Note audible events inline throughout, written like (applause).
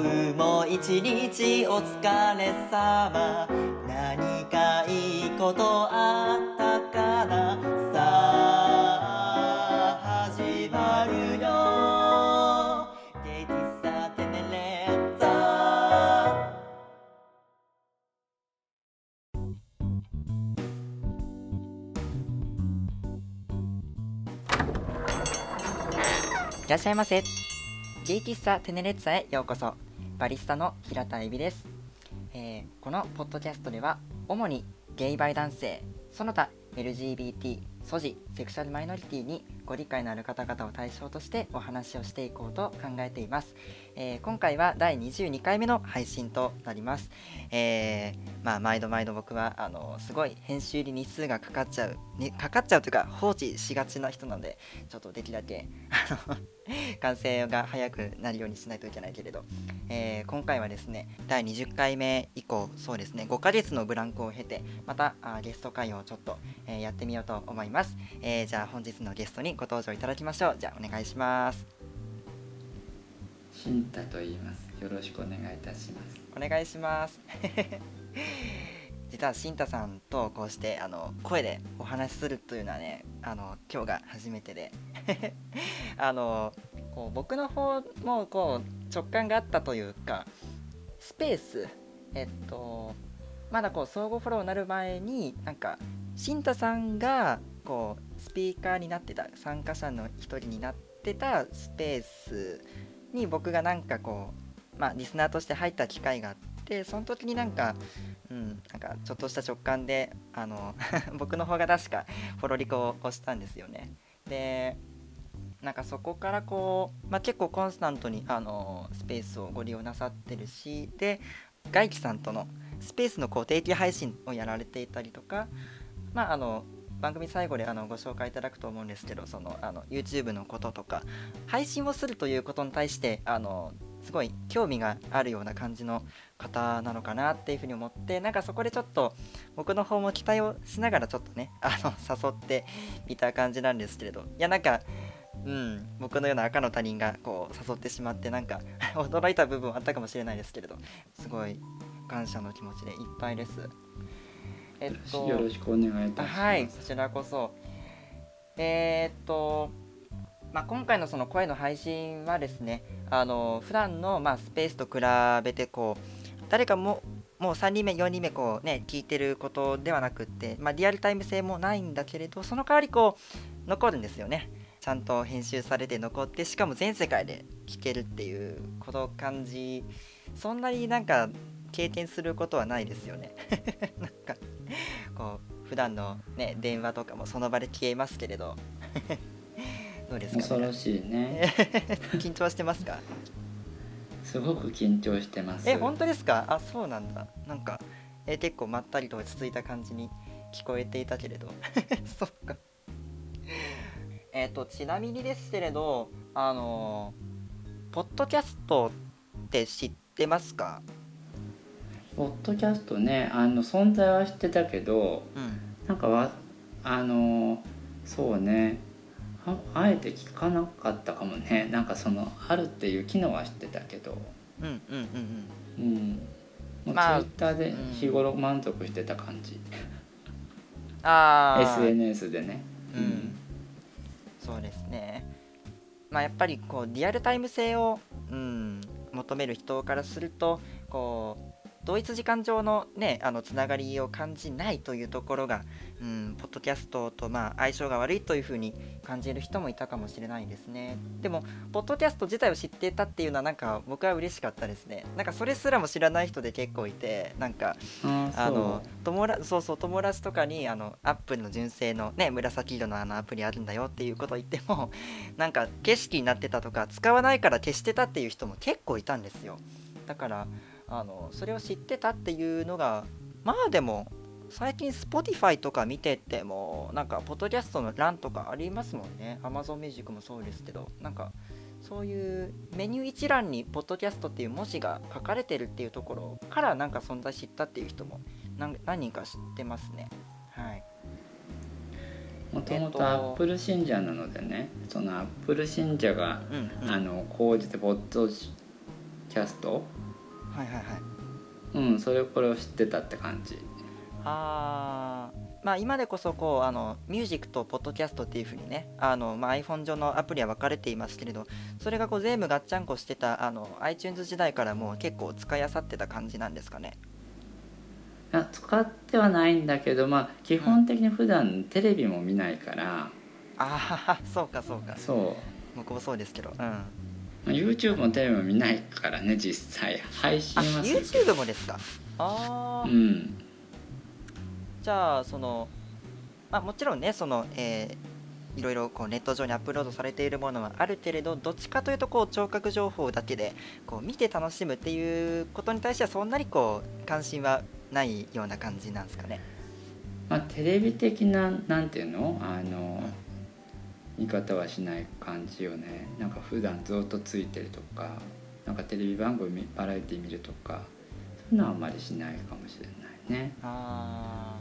今日も一日お疲れ様。何かいいことあったかな？さあ始まるよ。ゲイ喫茶テネレッタいらっしゃいませ。ゲイ喫茶テネレッツァへようこそ。バリスタの平田恵美です、えーこのポッドキャストでは主にゲイバイ男性その他 LGBT 素地セクシャルマイノリティにご理解のある方々を対象としてお話をしていこうと考えています、えー今回は第22回目の配信となります、えーまあ毎度毎度僕はあのすごい編集に日数がかかっちゃう、ね、かかっちゃうというか放置しがちな人なのでちょっとできるだけあの (laughs) 完成が早くなるようにしないといけないけれど、えー今回はですね第20回目以降そうですね5ヶ月のブランクを経てまたあゲスト会をちょっと、えーやってみようと思います、えーじゃあ本日のゲストにご登場いただきましょうじゃあお願いします新太と言います。よろしくお願いいたします。お願いします (laughs) 実は新太さんとこうしてあの声でお話しするというのはねあの今日が初めてで (laughs) あのこう僕の方もこう直感があったというかスペースえっとまだこう相互フォローになる前になんか新太さんがこうスピーカーになってた参加者の一人になってたスペースに僕がなんかこうまあリスナーとして入った機会があってその時になんかうん。なんかちょっとした直感であの (laughs) 僕の方が確かフォロリコを押したんですよね。でなんかそこからこう、まあ、結構コンスタントにあのスペースをご利用なさってるしで外気さんとのスペースのこう定期配信をやられていたりとかまああの番組最後であのご紹介いただくと思うんですけどそのあの YouTube のこととか配信をするということに対してあのすごい興味があるような感じの方なのかなっていうふうに思ってなんかそこでちょっと僕の方も期待をしながらちょっとねあの誘ってみた感じなんですけれどいやなんかうん僕のような赤の他人がこう誘ってしまってなんか (laughs) 驚いた部分はあったかもしれないですけれどすごい感謝の気持ちでいっぱいです。えっとよろしくお願いいたします。はい、こちらこそ。えーっと、まあ、今回のその声の配信はですね、あの普段のまあスペースと比べてこう誰かももう3人目4人目こうね聞いてることではなくって、まあ、リアルタイム性もないんだけれどその代わりこう残るんですよねちゃんと編集されて残ってしかも全世界で聞けるっていうこの感じそんなになんか経験することはないですよね。(laughs) なんかこう普段のね電話とかもその場で消えますけれど。(laughs) どうですか、恐ろしいね。(laughs) 緊張してますか？すごく緊張してます。え本当ですか？あそうなんだ。なんかえ結構まったりと落ち着いた感じに聞こえていたけれど。そっか。えっ、とちなみにですけれどあのポッドキャストって知ってますか？ポッドキャストね、あの存在は知ってたけど、うんなんかわあのそうね。ああえて聞かなかったかもね。なんかそのあるっていう機能は知ってたけど、うんうんうんうんうん。もうツイまあッターで日頃満足してた感じ。ああ SNS でね。うん、そうですねまあやっぱりこうリアルタイム性を、うん、求める人からするとこう同一時間上のねあのつながりを感じないというところが、うん、ポッドキャストとまあ相性が悪いというふうに感じる人もいたかもしれないですね。でもポッドキャスト自体を知っていたっていうのはなんか僕は嬉しかったですね。なんかそれすらも知らない人で結構いてなんかあの友達そうそう友達とかにあのアップルの純正のね紫色のあのアプリあるんだよっていうことを言っても (laughs) なんか景色になってたとか使わないから消してたっていう人も結構いたんですよ。だからあのそれを知ってたっていうのがまあでも最近 Spotify とか見ててもなんかポッドキャストの欄とかありますもんね。Amazon Music もそうですけどなんかそういうメニュー一覧にポッドキャストっていう文字が書かれてるっていうところからなんか存在知ったっていう人も何何人か知ってますね。はい。もともととアップル信者なのでねそのアップル信者が、うんうん。あの講じてポッドキキャストはいはいはい。うんそれこれを知ってたって感じ。あー。まあ今でこそこうあのミュージックとポッドキャストっていう風にねあの、まあ、iPhone 上のアプリは分かれていますけれどそれがこう全部ガッチャンコしてたあの iTunes 時代からもう結構使いあさってた感じなんですかね？いや使ってはないんだけどまあ基本的に普段テレビも見ないから、ああそうかそうか。そう。僕もそうですけどうん YouTube もテレビも見ないからね実際配信はする YouTube もですか？ああ、うん。じゃあその、まあ、もちろんねその、えーいろいろこうネット上にアップロードされているものはあるけれどどっちかというとこう聴覚情報だけでこう見て楽しむっていうことに対してはそんなにこう関心はないような感じなんですかね？まあテレビ的ななんていうの？あの、見方はしない感じよね。なんか普段ずっとついてるとかなんかテレビ番組バラエティ見るとかそういうのはあんまりしないかもしれないね。あ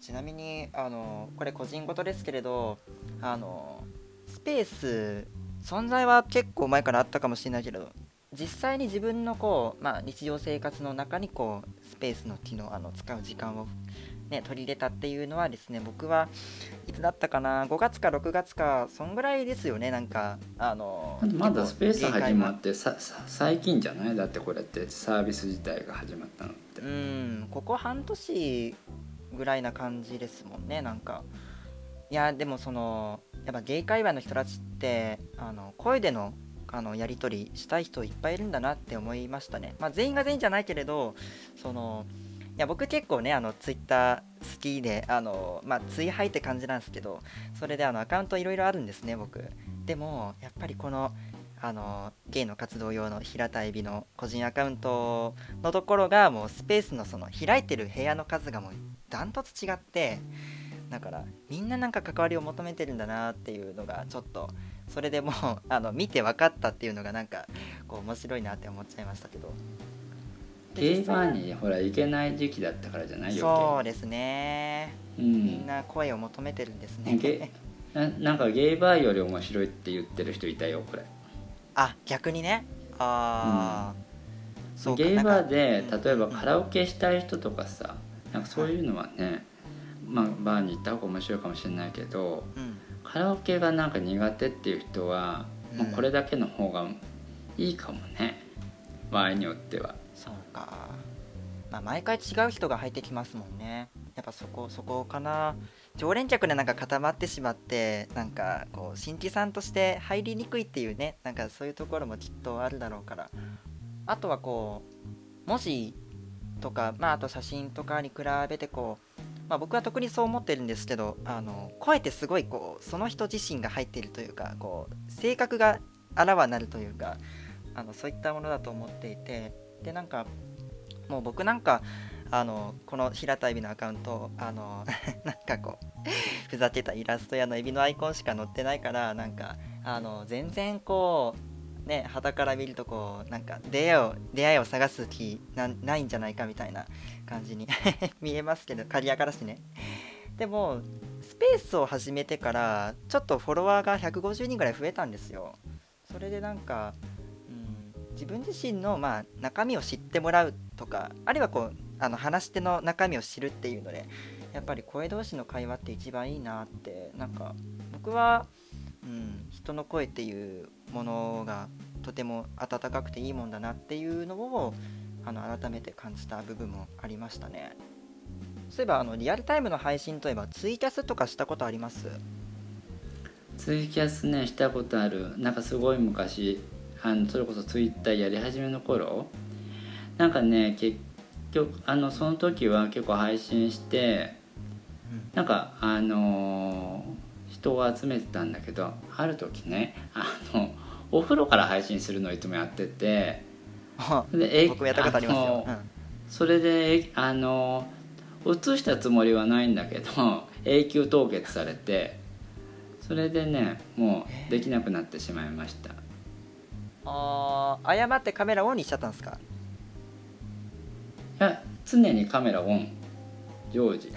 ちなみにあのこれ個人事ですけれどあのスペース存在は結構前からあったかもしれないけど実際に自分のこう、まあ、日常生活の中にこうスペースの機能あの使う時間を、ね、取り入れたっていうのはですね僕はいつだったかな5月か6月かそんぐらいですよねなんかあのまだスペース始まっってささ最近じゃない？だってこれってサービス自体が始まったのって。うんここ半年ぐらいな感じですもんねなんか。いやでもそのやっぱゲイ界隈の人たちってあの声でのあのやり取りしたい人いっぱいいるんだなって思いましたね。まあ全員が全員じゃないけれどそのいや僕結構ねあのツイッター好きであのまあツイハイって感じなんですけどそれであのアカウントいろいろあるんですね僕。でもやっぱりこのあのゲイの活動用の平田エビの個人アカウントのところがもうスペースのその開いてる部屋の数がもうダントツ違ってだからみんななんか関わりを求めてるんだなっていうのがちょっとそれでもうあの見て分かったっていうのがなんかこう面白いなって思っちゃいましたけど。ゲイバーにほら行けない時期だったからじゃないよそうですね。うみんんな声を求めてるんですゲねななんかゲイバーより面白いって言ってる人いたよこれ。あ逆にね。ああ、そうかゲイバーでうん例えばカラオケしたい人とかさなんかそういうのはね、まあ、バーに行った方が面白いかもしれないけどうん。カラオケがなんか苦手っていう人は、まあうん。これだけの方がいいかもね。場合によっては。そうか。まあ毎回違う人が入ってきますもんね。やっぱそこそこかな。常連客でなんか固まってしまってなんかこう新規さんとして入りにくいっていうねなんかそういうところもきっとあるだろうから。あとはこう文字とかまああと写真とかに比べてこうまあ、僕は特にそう思ってるんですけどあの声ってすごいこうその人自身が入っているというかこう性格があらわなるというかあのそういったものだと思っていて。でなんかもう僕なんかあのこの平田エビのアカウントあの (laughs) なんかこうふざけたイラストやのエビのアイコンしか載ってないからなんかあの全然こうね肌から見るとこうなんか出会いを出会いを探す気ないんじゃないかみたいな感じに (laughs) 見えますけど刈谷からしね。でもスペースを始めてからちょっとフォロワーが150人ぐらい増えたんですよ。それでなんか、自分自身のまあ中身を知ってもらうとかあるいはこうあの話し手の中身を知るっていうのでやっぱり声同士の会話って一番いいなってなんか僕は、うん、人の声っていうものがとても温かくていいもんだなっていうのをあの改めて感じた部分もありましたね。そういえばあのリアルタイムの配信といえばツイキャスとかしたことあります？ツイキャスねしたことある。なんかすごい昔。あのそれこそツイッターやり始めの頃なんかね結局あのその時は結構配信してなんかあのー人を集めてたんだけどある時ねあのお風呂から配信するのをいつもやってて (laughs) でえ僕もやったことありますよ。の、それであの映したつもりはないんだけど (laughs) 永久凍結されてそれでねもうできなくなってしまいましたあー誤ってカメラオンにしちゃったんですか？いや常にカメラオン。常時 (laughs)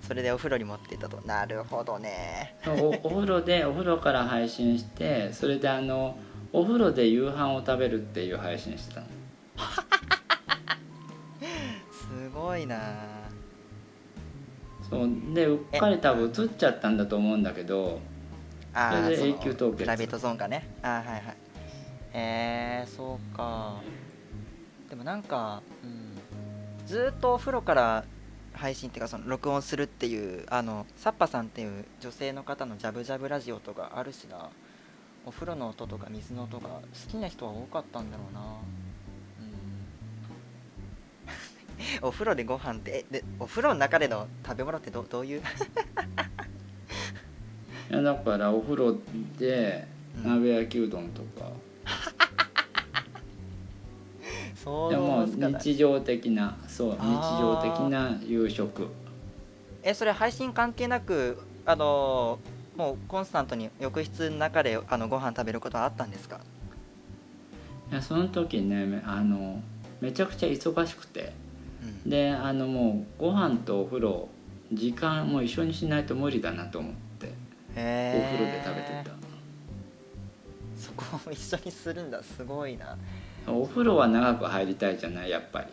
それでお風呂に持っていったと。なるほどね。お (laughs) お風呂でお風呂から配信してそれであのお風呂で夕飯を食べるっていう配信してたの。(laughs) すごいな。そうでうっかり多分映っちゃったんだと思うんだけどあそれでその永久凍結。プライベートゾーンかね。あはいはい。えー、そうか。でもなんか、うん、ずっとお風呂から配信っていうかその録音するっていうあのサッパさんっていう女性の方のジャブジャブラジオとかあるしな。お風呂の音とか水の音が好きな人は多かったんだろうな。うん。(laughs) お風呂でご飯ってえでお風呂の中での食べ物ってどどういう？(laughs) いやだからお風呂でうん。鍋焼きうどんとか、(laughs) そうでもつかない。日常的なそう日常的な夕食。えそれ配信関係なくあのもうコンスタントに浴室の中であのご飯食べることはあったんですか？いやその時ねめあのめちゃくちゃ忙しくて。うん。であのもうご飯とお風呂時間も一緒にしないと無理だなと思っておへ風呂で食べてそこを一緒にするんだ。すごいな。たお風呂は長く入りたいじゃない？やっぱり。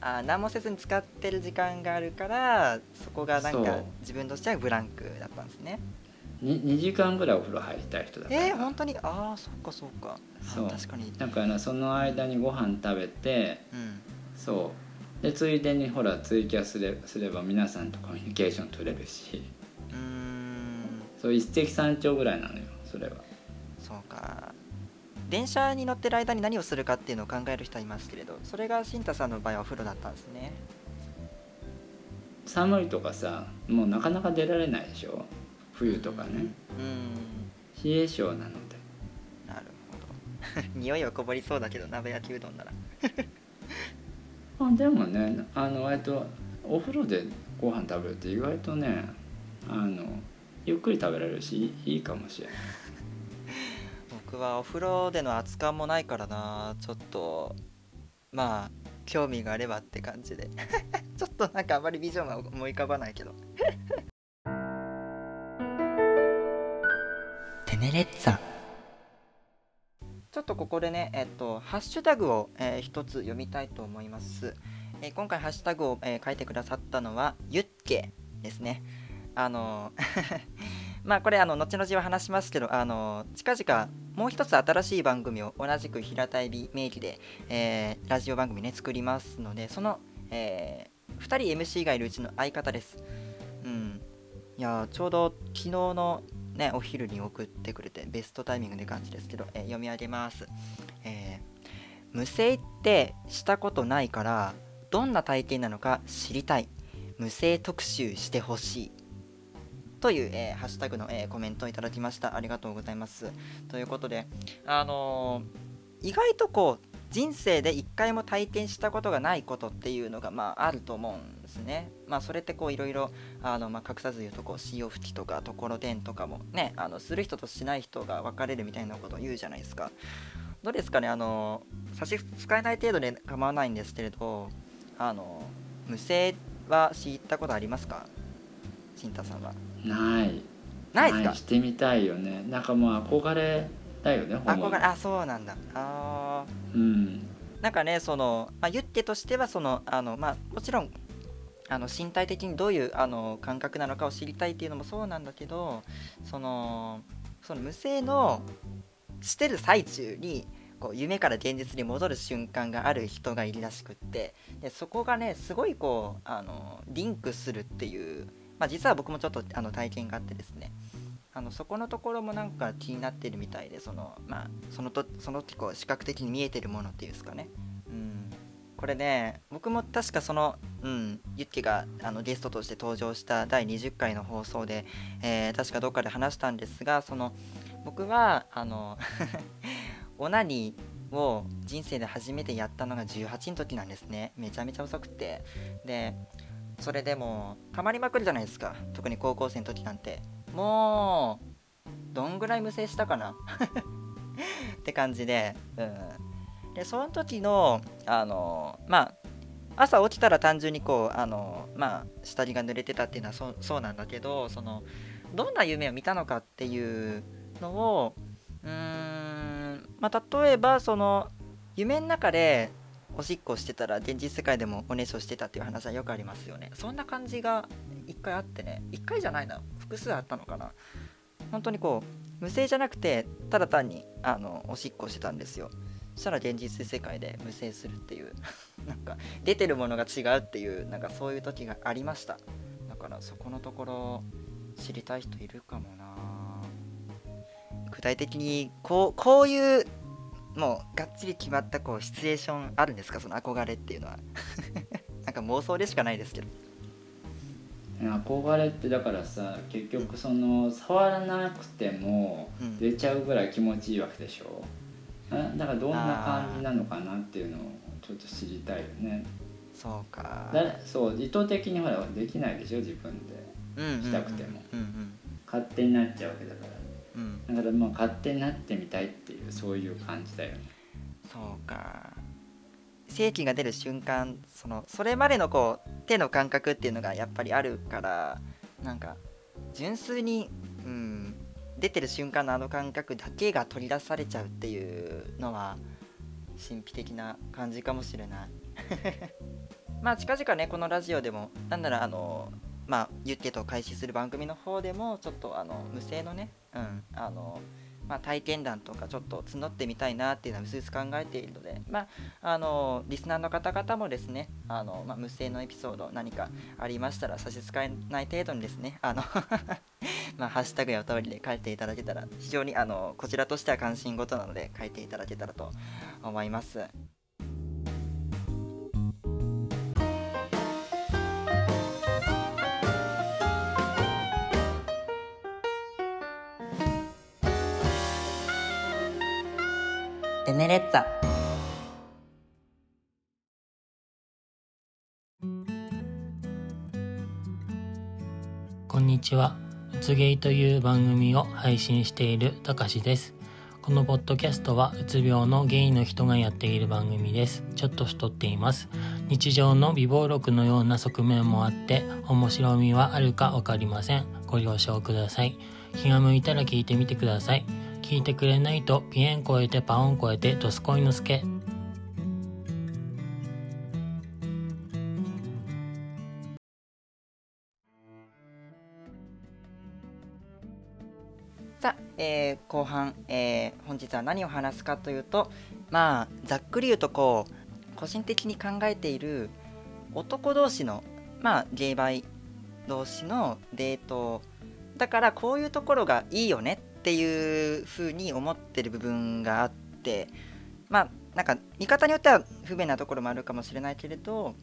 あ何もせずに使ってる時間があるからそこがなんか自分としてはブランクだったんですね。に 2, 時間ぐらいお風呂入りたい人だから。えー、本当に？ああそっかそっか。あそう。確かに。だからその間にご飯食べてうん。そう。でついでにほらツイキャスすれすれば皆さんとコミュニケーション取れるし。うーんそう一石三鳥ぐらいなのよそれは。そうか。電車に乗ってる間に何をするかっていうのを考える人はいますけれどそれが新太さんの場合はお風呂だったんですね。寒いとかさもうなかなか出られないでしょ冬とかね。うん。冷え性なので。なるほど。(laughs) 匂いはこぼりそうだけど鍋焼きうどんなら。(laughs) あでもねあの割とお風呂でご飯食べるって意外とねあのゆっくり食べられるしいいいかもしれない (laughs) 僕はお風呂での熱燗もないからなちょっとまあ興味があればって感じで (laughs) ちょっとなんかあまりビジョンが思い浮かばないけど (laughs) テネレッツァちょっとここでね、えっと、ハッシュタグを、えー一つ読みたいと思います。えー今回ハッシュタグを、えー書いてくださったのは、ユッケですね。あの (laughs) まあこれあの後々は話しますけど、あの近々もう一つ新しい番組を同じく平たい名義で、えーラジオ番組ね作りますので、その、え2人 MC がいるうちの相方です。うん。いやちょうど昨日のねお昼に送ってくれてベストタイミングで感じですけど、えー読み上げます。えー無声ってしたことないからどんな体験なのか知りたい無声特集してほしいという、えーハッシュタグの、えーコメントをいただきました。ありがとうございます。ということであのー意外とこう人生で一回も体験したことがないことっていうのがまああると思うんですね。まあそれってこういろいろあの、ま、隠さず言うとこう潮吹きとかところてんとかもねあのする人としない人が分かれるみたいなことを言うじゃないですか。どうですかねあの差し支えない程度で構わないんですけれどあの無声は知ったことありますか？新太さんは。ない。ないですか？してみたいよね。なんかもう憧れだよねほぼあそうなんだ。あー。うん。なんかねその、まあ、ユッケとしてはそのあの、まあ、もちろんあの身体的にどういうあの感覚なのかを知りたいっていうのもそうなんだけどそのその無声のしてる最中にこう夢から現実に戻る瞬間がある人がいるらしくってでそこがねすごいこうあのリンクするっていう、まあ、実は僕もちょっとあの体験があってですね。あのそこのところもなんか気になってるみたいでそのまあそのとその時こう視覚的に見えてるものっていうんですかね。うん。これね僕も確かそのうんユッケがあのゲストとして登場した第20回の放送で、えー確かどっかで話したんですがその僕はあの (laughs) オナニーを人生で初めてやったのが18の時なんですね。めちゃめちゃ遅くて。でそれでもうたまりまくるじゃないですか。特に高校生の時なんて。もうどんぐらい無制したかな。(laughs) って感じで。うん。でその時のあのまあ朝起きたら単純にこうあのまあ下着が濡れてたっていうのはそうそうなんだけどそのどんな夢を見たのかっていうのをうーんんまあ、例えばその夢の中でおしっこしてたら現実世界でもおねしょしてたっていう話はよくありますよね。そんな感じが1回あってね。1回じゃないな。複数あったのかな。本当にこう無声じゃなくてただ単にあのおしっこしてたんですよ。そしたら現実世界で無声するっていう。(laughs) なんか出てるものが違うっていうなんかそういう時がありました。だからそこのところ知りたい人いるかもな。具体的にこうこういうもうがっちり決まったこうシチュエーションあるんですか？その憧れっていうのは。(laughs) なんか妄想でしかないですけど。憧れってだからさ結局その触らなくてもうん。出ちゃうぐらい気持ちいいわけでしょ、あだからどんな感じなのかなっていうのをちょっと知りたいよね。そうか。だそう意図的にほらできないでしょ？自分で。うんうんうんしたくても。うんうん。勝手になっちゃうわけだからうん。だからまあ勝手になってみたいっていうそういう感じだよね。そうか。正規が出る瞬間そのそれまでのこう手の感覚っていうのがやっぱりあるからなんか純粋に、うん、出てる瞬間のあの感覚だけが取り出されちゃうっていうのは神秘的な感じかもしれない。(laughs) まあ近々ねこのラジオでもなんならあのまあユッケと開始する番組の方でもちょっとあの無声のねうんあのまあ、体験談とかちょっと募ってみたいなっていうのはうすうす考えているので、まあ、あのリスナーの方々もですねあの、まあ、無声のエピソード何かありましたら差し支えない程度にですねあの (laughs) まあ、ハッシュタグやお便りで書いていただけたら非常にあのこちらとしては関心事なので書いていただけたらと思います。レッツァこんにちは。うつげいという番組を配信しているたかしです。このポッドキャストはうつ病のゲイの人がやっている番組です。ちょっと太っています。日常の微暴録のような側面もあって面白みはあるかわかりません。ご了承ください。気が向いたら聞いてみてください。聞いてくれないとピエン超えてパオン超えてドスコイのスケ。さあ、えー後半、えー本日は何を話すかというとまあざっくり言うとこう個人的に考えている男同士のまあゲイバイ同士のデートだからこういうところがいいよねっていうふうに思ってる部分があってまあなんか見方によっては不便なところもあるかもしれないけれど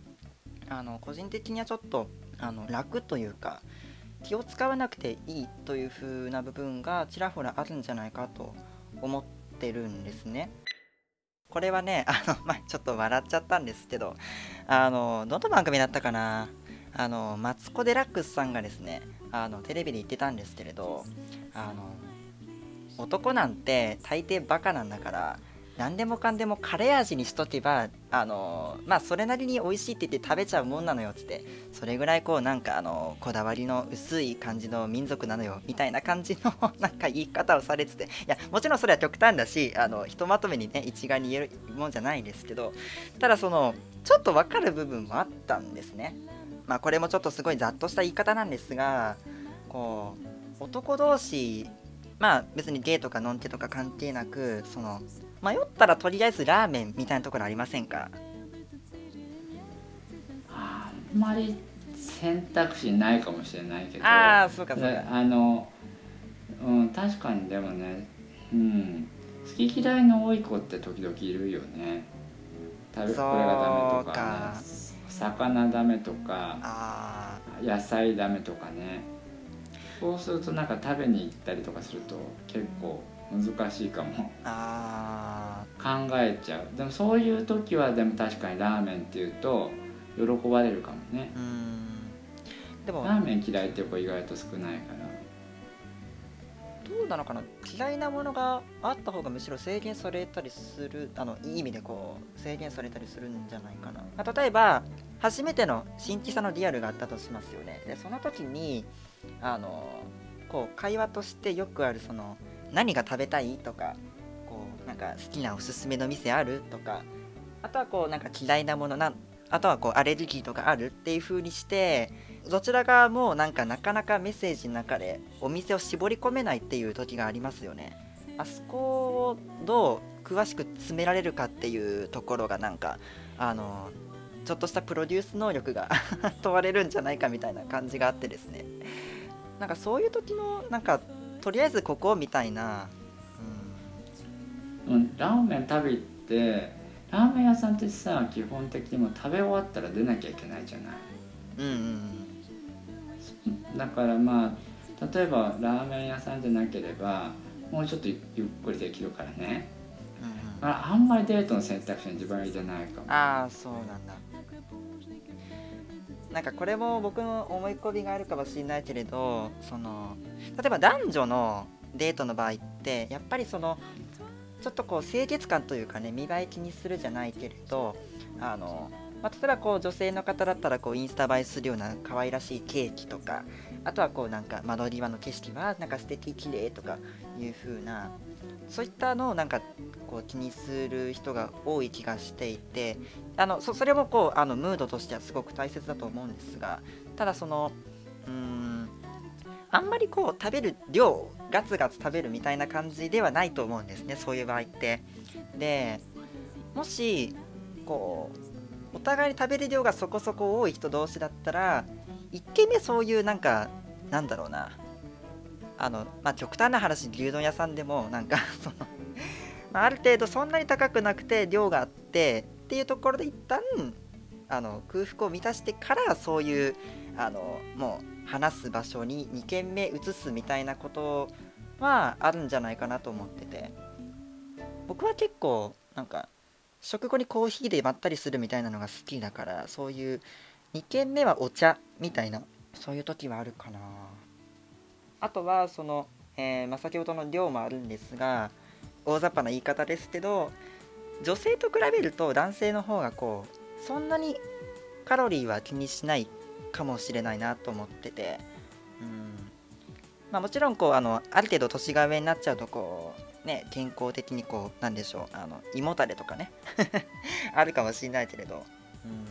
あの個人的にはちょっとあの楽というか気を使わなくていいという風な部分がちらほらあるんじゃないかと思ってるんですね。これはね、あの、まあ、ちょっと笑っちゃったんですけど、あの、どの番組だったかなあの、マツコ・デラックスさんがですね、あの、テレビで言ってたんですけれど、あの、男なんて大抵バカなんだから、何でもかんでもカレー味にしとけば、あの、まあ、それなりに美味しいって言って食べちゃうもんなのよってって、それぐらいこうなんかあのこだわりの薄い感じの民族なのよみたいな感じの (laughs) なんか言い方をされてていやもちろんそれは極端だしあのひとまとめにね一概に言えるもんじゃないですけどただそのちょっと分かる部分もあったんですね。まあこれもちょっとすごいざっとした言い方なんですがこう男同士まあ別にゲイとかノンケとか関係なくその迷ったらとりあえずラーメンみたいなところありませんか？あんまり選択肢ないかもしれないけど。ああそうかそうか。あの、うん、確かにでもね、うん、好き嫌いの多い子って時々いるよね。食べこれがダメとかか。ね魚ダメとか。あ野菜ダメとかねそうするとなんか食べに行ったりとかすると結構難しいかも。ー。あ考えちゃう。でもそういう時はでも確かにラーメンっていうと喜ばれるかもね。でも。ラーメン嫌いっていう子意外と少ないからどうなのかな？嫌いなものがあった方がむしろ制限されたりするあのいい意味でこう制限されたりするんじゃないかな、まあ、例えば初めての新規さのリアルがあったとしますよね。でその時にあのこう会話としてよくあるその何が食べたいとかこうなんか好きなおすすめの店あるとかあとはこうなんか嫌いなものなあとはこうアレルギーとかあるっていう風にしてどちら側もなんかなかなかメッセージの中でお店を絞り込めないっていう時がありますよね。あそこをどう詳しく詰められるかっていうところがなんかあのちょっとしたプロデュース能力が (laughs) 問われるんじゃないかみたいな感じがあってですね。なんかそういう時のなんかとりあえずここみたいな、うん、ラーメン食べ行ってラーメン屋さんってさ基本的にもう食べ終わったら出なきゃいけないじゃない。うん、うんうん。だからまあ例えばラーメン屋さんじゃなければもうちょっとゆっくりできるからね。うんうん。ああんまりデートの選択肢に自分は入れないかも。ああそうなんだなんかこれも僕の思い込みがあるかもしれないけれどその例えば男女のデートの場合ってやっぱりそのちょっとこう清潔感というかね見栄え気にするじゃないけれどあの、まあ、例えばこう女性の方だったらこうインスタ映えするような可愛らしいケーキとかあとはこうなんか窓際の景色はなんか素敵綺麗とかいう風なそういったのをなんかこう気にする人が多い気がしていてあのそれもこうあのムードとしてはすごく大切だと思うんですがただそのうーんあんまりこう食べる量ガツガツ食べるみたいな感じではないと思うんですねそういう場合って。でもしこうお互いに食べる量がそこそこ多い人同士だったら1軒目そういうなんかなんだろうなあのまあ極端な話牛丼屋さんでもなんか (laughs) そのまあある程度そんなに高くなくて量があってっていうところで一旦あの空腹を満たしてからそういうあのもう話す場所に2軒目移すみたいなことはあるんじゃないかなと思ってて。僕は結構なんか食後にコーヒーでまったりするみたいなのが好きだからそういう2軒目はお茶みたいなそういう時はあるかな。あとはその、えーまあ、先ほどの量もあるんですが大雑把な言い方ですけど女性と比べると男性の方がこうそんなにカロリーは気にしないかもしれないなと思っててうん。まあもちろんこうあのある程度年が上になっちゃうとこうね健康的にこうなんでしょうあの胃もたれとかね (laughs) あるかもしれないけれど、うん、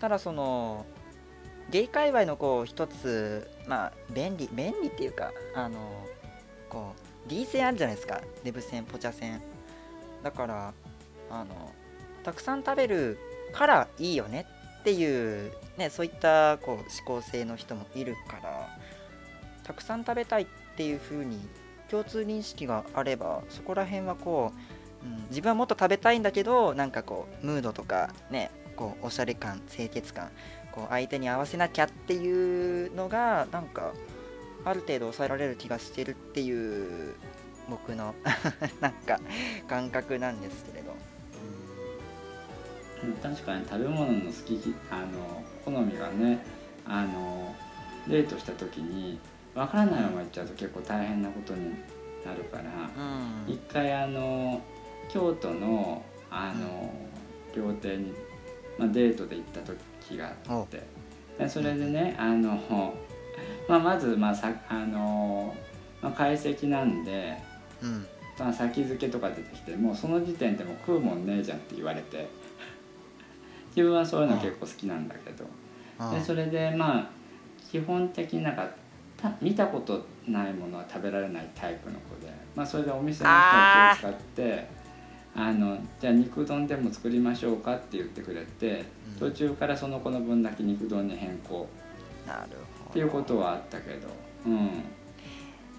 ただそのゲイ界隈のこう一つまあ便利便利っていうかあのこう D 線あるじゃないですか。デブ線ポチャ線だからあのたくさん食べるからいいよねっていうねそういったこう思考性の人もいるからたくさん食べたいっていう風に共通認識があればそこら辺はこう、うん、自分はもっと食べたいんだけどなんかこうムードとかねこうおしゃれ感清潔感こう相手に合わせなきゃっていうのがなんかある程度抑えられる気がしてるっていう僕の (laughs) なんか感覚なんですけれど、うん。確かに食べ物の好きあの好みがねあのデートした時にわからないまま行っちゃうと結構大変なことになるからうん。一回あの京都のあの料亭に、まあ、デートで行った時があって。でそれでねあの、(laughs) まあ、まず、まあさあのまあ、解析なんで、うん。まあ、先付けとか出てきてもうその時点でもう食うもんねえじゃんって言われて。(laughs) 自分はそういうの結構好きなんだけど。うん。でそれでまあ基本的になんかた見たことないものは食べられないタイプの子で、まあ、それでお店の人を使ってあのじゃあ肉丼でも作りましょうかって言ってくれてうん途中からその子の分だけ肉丼に変更。なるほど。っていうことはあったけど、うん、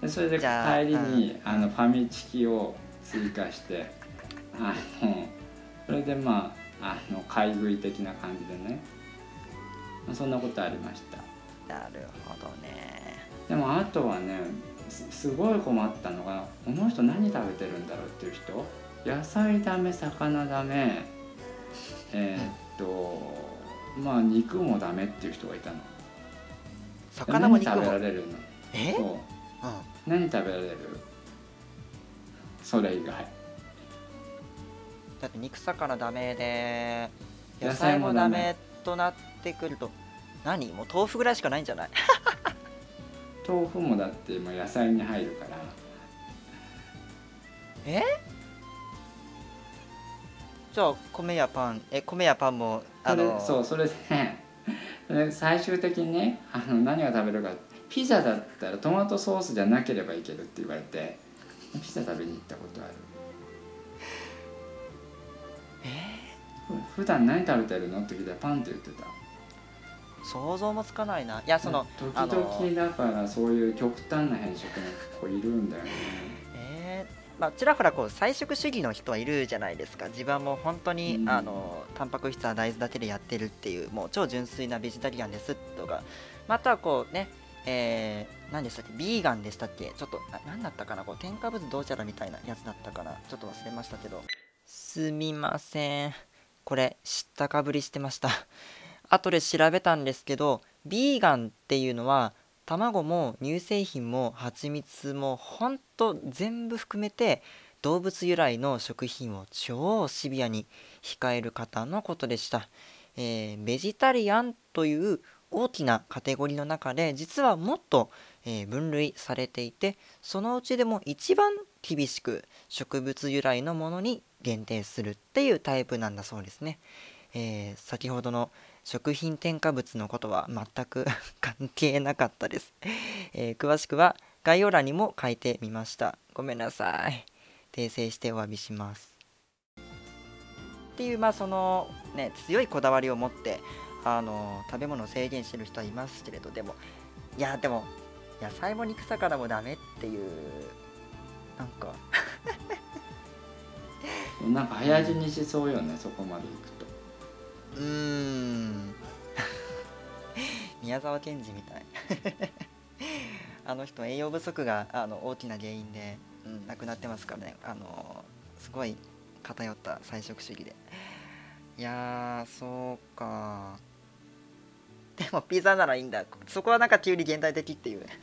でそれで帰りにうん。あのファミチキを追加してあのそれでまああの買い食い的な感じでね、まあ、そんなことありました。なるほどね。でもあとはねすすごい困ったのがこの人何食べてるんだろうっていう人？野菜ダメ魚ダメえーっとまあ肉もダメっていう人がいたの。魚も肉も何食べられるの？え？そう。うん。何食べられる？それ以外。だって肉魚ダメで野野菜菜もダメとなってくると何？もう豆腐ぐらいしかないんじゃない？(laughs) 豆腐もだってもう野菜に入るから。え？じゃあ米やパンえ米やパンもあのそうそれで (laughs) で最終的にねあの何が食べるかピザだったらトマトソースじゃなければいけるって言われてピザ食べに行ったことある。え普段何食べてるの？って聞いたらパンって言ってた。想像もつかないな。いやその時々だからそういう極端な変色の子いるんだよね。えーまあ、ちらほらこう菜食主義の人はいるじゃないですか。自分はもう本当に、うん。あのタンパク質は大豆だけでやってるっていうもう超純粋なベジタリアンですとか。またはこうねえー、何でしたっけ？ビーガンでしたっけ？ちょっとな何だったかな？こう添加物どうちゃらみたいなやつだったかな？ちょっと忘れましたけど。すみません。これ知ったかぶりしてました。後で調べたんですけどビーガンっていうのは卵も乳製品も蜂蜜もほんと全部含めて動物由来の食品を超シビアに控える方のことでした、えーベジタリアンという大きなカテゴリーの中で実はもっと、えー分類されていてそのうちでも一番厳しく植物由来のものに限定するっていうタイプなんだそうですね、えー先ほどの食品添加物のことは全く (laughs) 関係なかったです、えー詳しくは概要欄にも書いてみました。ごめんなさい。訂正してお詫びします。っていうまあそのね強いこだわりを持ってあの食べ物を制限してる人はいますけれどでもいやでも野菜も肉魚もダメっていうなんか。(laughs) なんか早死にしそうよねそこまでいくと。うーん。(laughs) 宮沢賢治みたい。(laughs) あの人栄養不足があの大きな原因で、うん、亡くなってますからね。あのすごい偏った菜食主義で。いやーそうか。でもピザならいいんだ。そこはなんか急に現代的っていう。(laughs)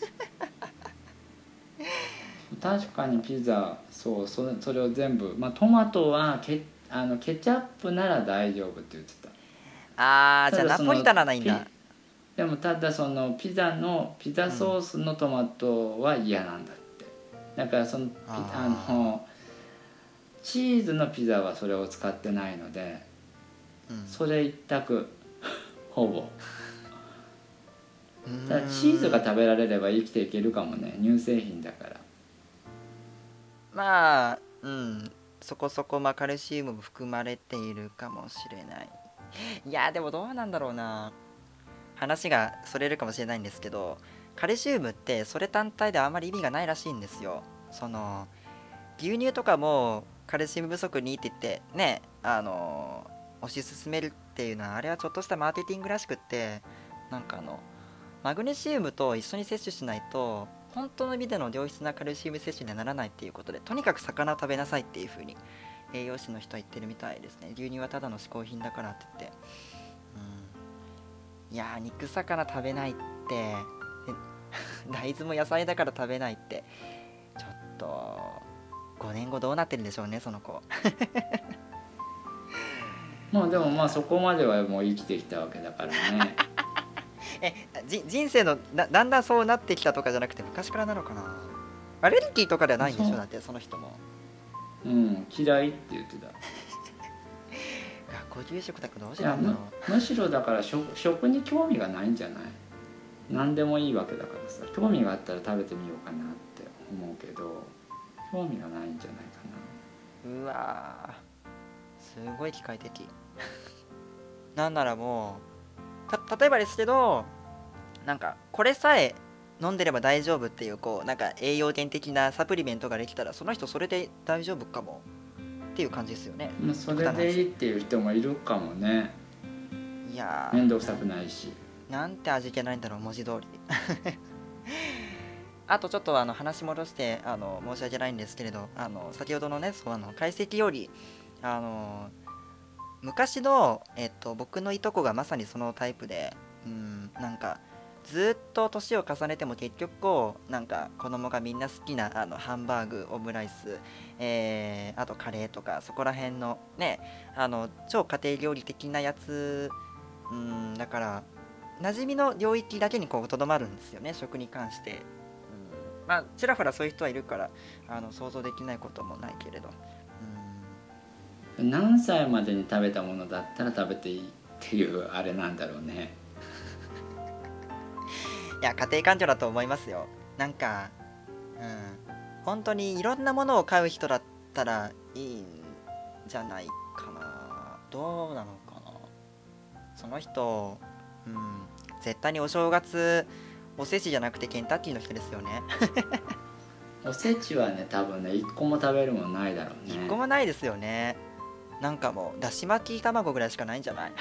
確かにピザそうそれそれを全部。まあトマトはケあのケチャップなら大丈夫って言ってた。あーじゃあナポリタンならいいんだ。ピでもただそのピザのピザソースのトマトは嫌なんだって、だからそのピああーのチーズのピザはそれを使ってないのでうん。それ一択。(laughs) ほぼ。ただチーズが食べられれば生きていけるかもね。乳製品だから。まあうん。そこそこまあカルシウムも含まれているかもしれない (laughs) いやでもどうなんだろうな。話がそれるかもしれないんですけどカルシウムってそれ単体であまり意味がないらしいんですよ。その牛乳とかもカルシウム不足にって言ってねあの推し進めるっていうのはあれはちょっとしたマーケティングらしくってなんかあのマグネシウムと一緒に摂取しないと本当の意味での良質なカルシウム摂取にはならないっていうことでとにかく魚を食べなさいっていう風に栄養士の人は言ってるみたいですね。牛乳はただの嗜好品だからって言って。うん。いやー肉魚食べないって。え (laughs) 大豆も野菜だから食べないって。ちょっと5年後どうなってるんでしょうねその子。(laughs) まあでもまあそこまではもう生きてきたわけだからね。(laughs) えじ人生のだだんだんそうなってきたとかじゃなくて昔からなのかな。アレルギーとかではないんでしょ？だってその人もうん嫌いって言ってた。学校給食だけどどうしてなんだろむむしろだから食食に興味がないんじゃない？何でもいいわけだからさ。興味があったら食べてみようかなって思うけど興味がないんじゃないかううわーすごい機械的。(laughs) なんならもうた例えばですけどなんかこれさえ飲んでれば大丈夫っていうこうなんか栄養源的なサプリメントができたらその人それで大丈夫かもっていう感じですよね。な、まあ、それでいいっていう人もいるかもね。いやー。面倒くさくないし。なんて味気ないんだろう文字通り。(laughs) あとちょっとあの話戻してあの申し訳ないんですけれどあの先ほどのねそうあの解析よりあの昔の、えっと、僕のいとこがまさにそのタイプでうんなんかずっと年を重ねても結局こうなんか子供がみんな好きなあのハンバーグオムライス、えーあとカレーとかそこら辺のねあの超家庭料理的なやつうんだから馴染みの領域だけにこうとどまるんですよね食に関して、うん、まあちらほらそういう人はいるからあの想像できないこともないけれど、うん、何歳までに食べたものだったら食べていいっていうあれなんだろうね。いや家庭環境だと思いますよ。なんかうん。本当にいろんなものを買う人だったらいいんじゃないかな。どうなのかなその人うん。絶対にお正月おせちじゃなくてケンタッキーの人ですよね。(laughs) おせちはね多分ね1個も食べるものないだろうね。一個もないですよね。なんかもうだし巻き卵ぐらいしかないんじゃない？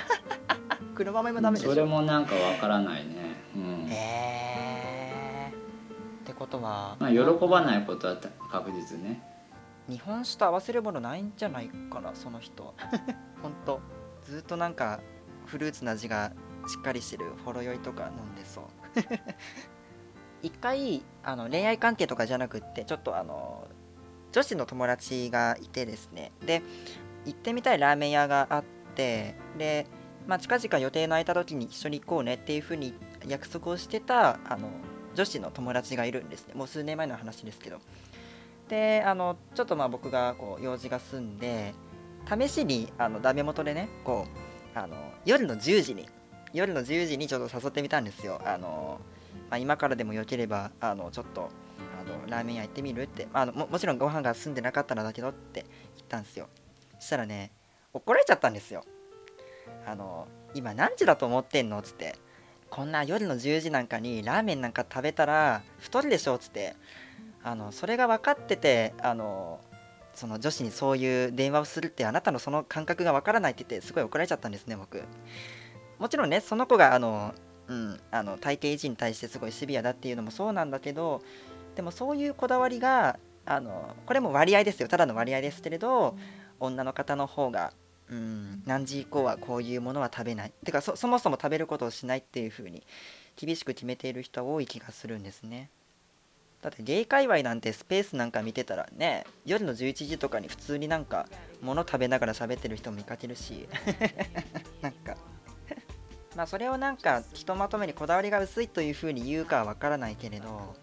(laughs) 黒豆もダメでしょ。それもなんかわからないねうん。へえってことはまあ喜ばないことは確実ね。日本酒と合わせるものないんじゃないかなその人ほんとずっとなんかフルーツの味がしっかりしてるほろ酔いとか飲んでそう。(laughs) 一回あの恋愛関係とかじゃなくってちょっとあの女子の友達がいてですね。で行ってみたいラーメン屋があってで、まあ、近々予定の空いた時に一緒に行こうねっていう風に約束をしてたあの女子の友達がいるんですね。もう数年前の話ですけど。であのちょっとまあ僕がこう用事が済んで試しにあのダメ元でねこうあの夜の10時に夜の10時にちょっと誘ってみたんですよ。あの、まあ、今からでもよければあのちょっとあのラーメン屋行ってみるって、まあ、あのももちろんご飯が済んでなかったらだけどって言ったんですよ。そしたらね怒られちゃったんですよ。あの今何時だと思ってんの？っつって。こんな夜の10時なんかにラーメンなんか食べたら太るでしょっつって。あのそれが分かっててあのその女子にそういう電話をするってあなたのその感覚が分からないって言ってすごい怒られちゃったんですね僕。もちろんねその子があの、うん、あの体型維持に対してすごいシビアだっていうのもそうなんだけどでもそういうこだわりがあのこれも割合ですよ。ただの割合ですけれど女の方の方が、うん、何時以降はこういうものは食べない。てかそもそも食べることをしないっていう風に厳しく決めている人は多い気がするんですね。だってゲイ界隈なんてスペースなんか見てたらね夜の11時とかに普通になんか物食べながら喋ってる人も見かけるし。(laughs) なんか。(laughs) まあそれをなんかひとまとめにこだわりが薄いという風に言うかはわからないけれど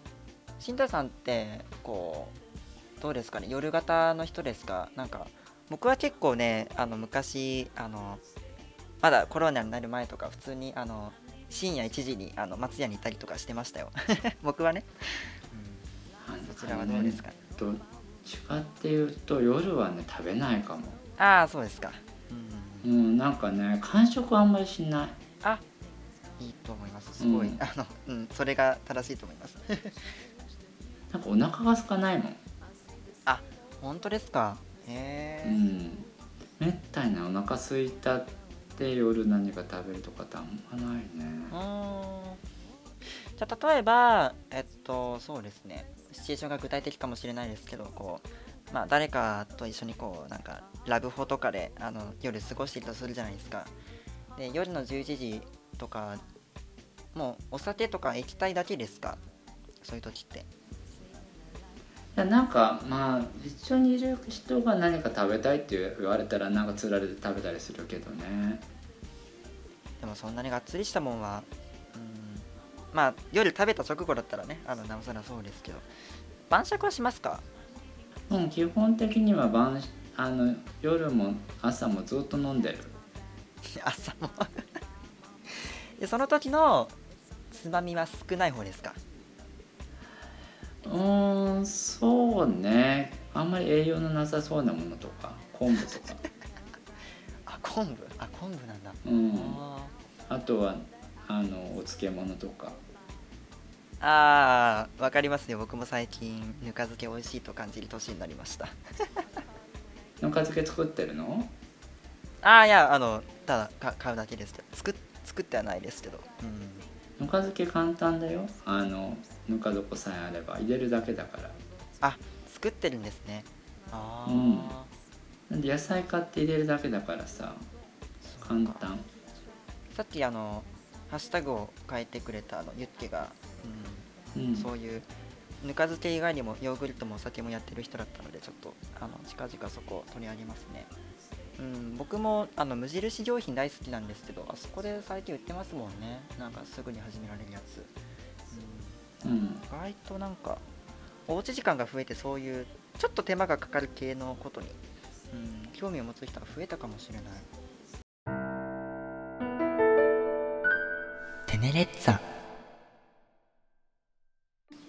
新田さんってこうどうですかね？夜型の人ですか？なんか僕は結構ねあの昔あのまだコロナになる前とか普通にあの深夜1時にあの松屋に行ったりとかしてましたよ。(laughs) 僕はね、うん、そちらはどうですか、どっちかっていうと夜はね食べないかも。ああそうですか。うん。うんなんかね間食あんまりしない。あいいと思います。すごい、うんあの、うん、それが正しいと思います。なんかお腹が空かないもん。本当ですか？うん。めったにねお腹空いたって夜何か食べるとかってあんまないね。じゃあ例えばえっとそうですね。シチュエーションが具体的かもしれないですけどこうまあ誰かと一緒にこうなんかラブホとかであの夜過ごしているとするじゃないですか。で夜の11時とかもうお酒とか液体だけですか？そういう時って。いやなんかまあ一緒にいる人が何か食べたいって言われたらなんかつられて食べたりするけどね。でもそんなにがっつりしたもんはうんまあ夜食べた直後だったらねあのなおさらそうですけど。晩酌はしますか？うん基本的には晩あの夜も朝もずっと飲んでる。(laughs) 朝も。(laughs) でその時のつまみは少ない方ですか？うーんそうね。あんまり栄養のなさそうなものとか昆布とか。(laughs) あ昆布？あ昆布なんだ、うん。ああとはあのお漬物とか。ーあーわかりますよ僕も最近ぬか漬け美味しいと感じる年になりました。(laughs) ぬか漬け作ってるの？ああいやあのただか買うだけですけど。作っ作ってはないですけど。うんぬか漬け簡単だよ。あのぬか床さえあれば入れるだけだから。あ作ってるんですね。ああ、うん。なんで野菜買って入れるだけだからさ簡単。さっきあのハッシュタグを変えてくれたあのユッケが、うん。うん。そういうぬか漬け以外にもヨーグルトもお酒もやってる人だったのでちょっとあの近々そこを取り上げますねうん僕もあの無印良品大好きなんですけどあそこで最近売ってますもんね。なんかすぐに始められるやつ、うん、うん。意外となんかおうち時間が増えてそういうちょっと手間がかかる系のことに、うん、興味を持つ人が増えたかもしれない。テネレッツァ。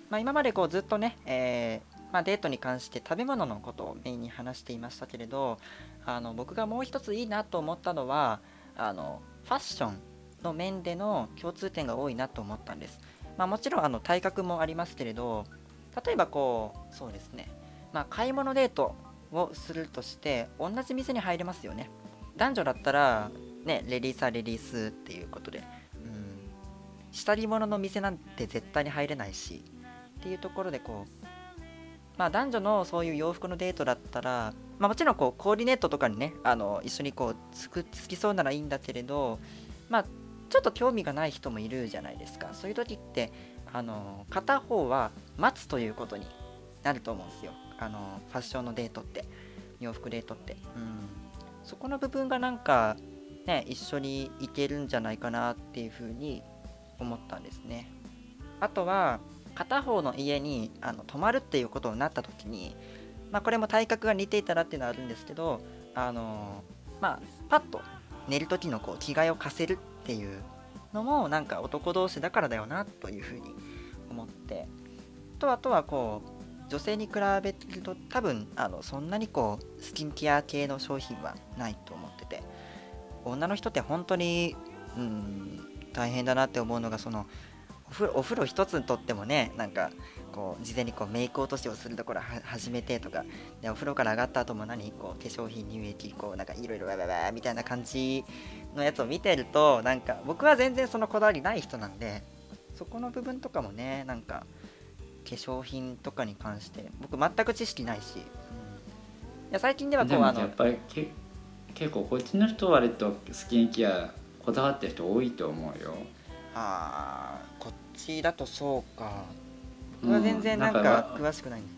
まあ、今までこうずっとね、えーまあ、デートに関して食べ物のことをメインに話していましたけれどあの僕がもう一ついいなと思ったのはあのファッションの面での共通点が多いなと思ったんです、まあ、もちろんあの体格もありますけれど例えばこうそうですね、まあ、買い物デートをするとして同じ店に入れますよね。男女だったらねレディースはレディースっていうことで。うん。下着物の店なんて絶対に入れないしっていうところでこうまあ男女のそういう洋服のデートだったら、まあ、もちろんこうコーディネートとかにねあの一緒にこうつくつきそうならいいんだけれどまあちょっと興味がない人もいるじゃないですか。そういう時ってあの片方は待つということになると思うんですよ。あのファッションのデートって洋服デートって。うん。そこの部分がなんかね一緒に行けるんじゃないかなっていうふうに思ったんですね。あとは片方の家にあの泊まるっていうことになった時に、まあ、これも体格が似ていたらっていうのはあるんですけどあのまあパッと寝る時のこう着替えを貸せるっていうのもなんか男同士だからだよなというふうに思ってとあとはこう女性に比べると多分あのそんなにこうスキンケア系の商品はないと思ってて女の人って本当にうん大変だなって思うのがそのお風呂お風呂一つにとってもねなんかこう事前にこうメイク落としをするところは始めてとかでお風呂から上がった後も何こう化粧品乳液こうなんかいろいろわわわみたいな感じのやつを見てるとなんか僕は全然そのこだわりない人なんでそこの部分とかもねなんか化粧品とかに関して僕全く知識ないし、うん、いや最近ではこでもうあのやっぱりけ結構こっちの人は割とスキンケアこだわってる人多いと思うよ。あーだとそうか。僕は全然なんうんか詳しくない。ん。です、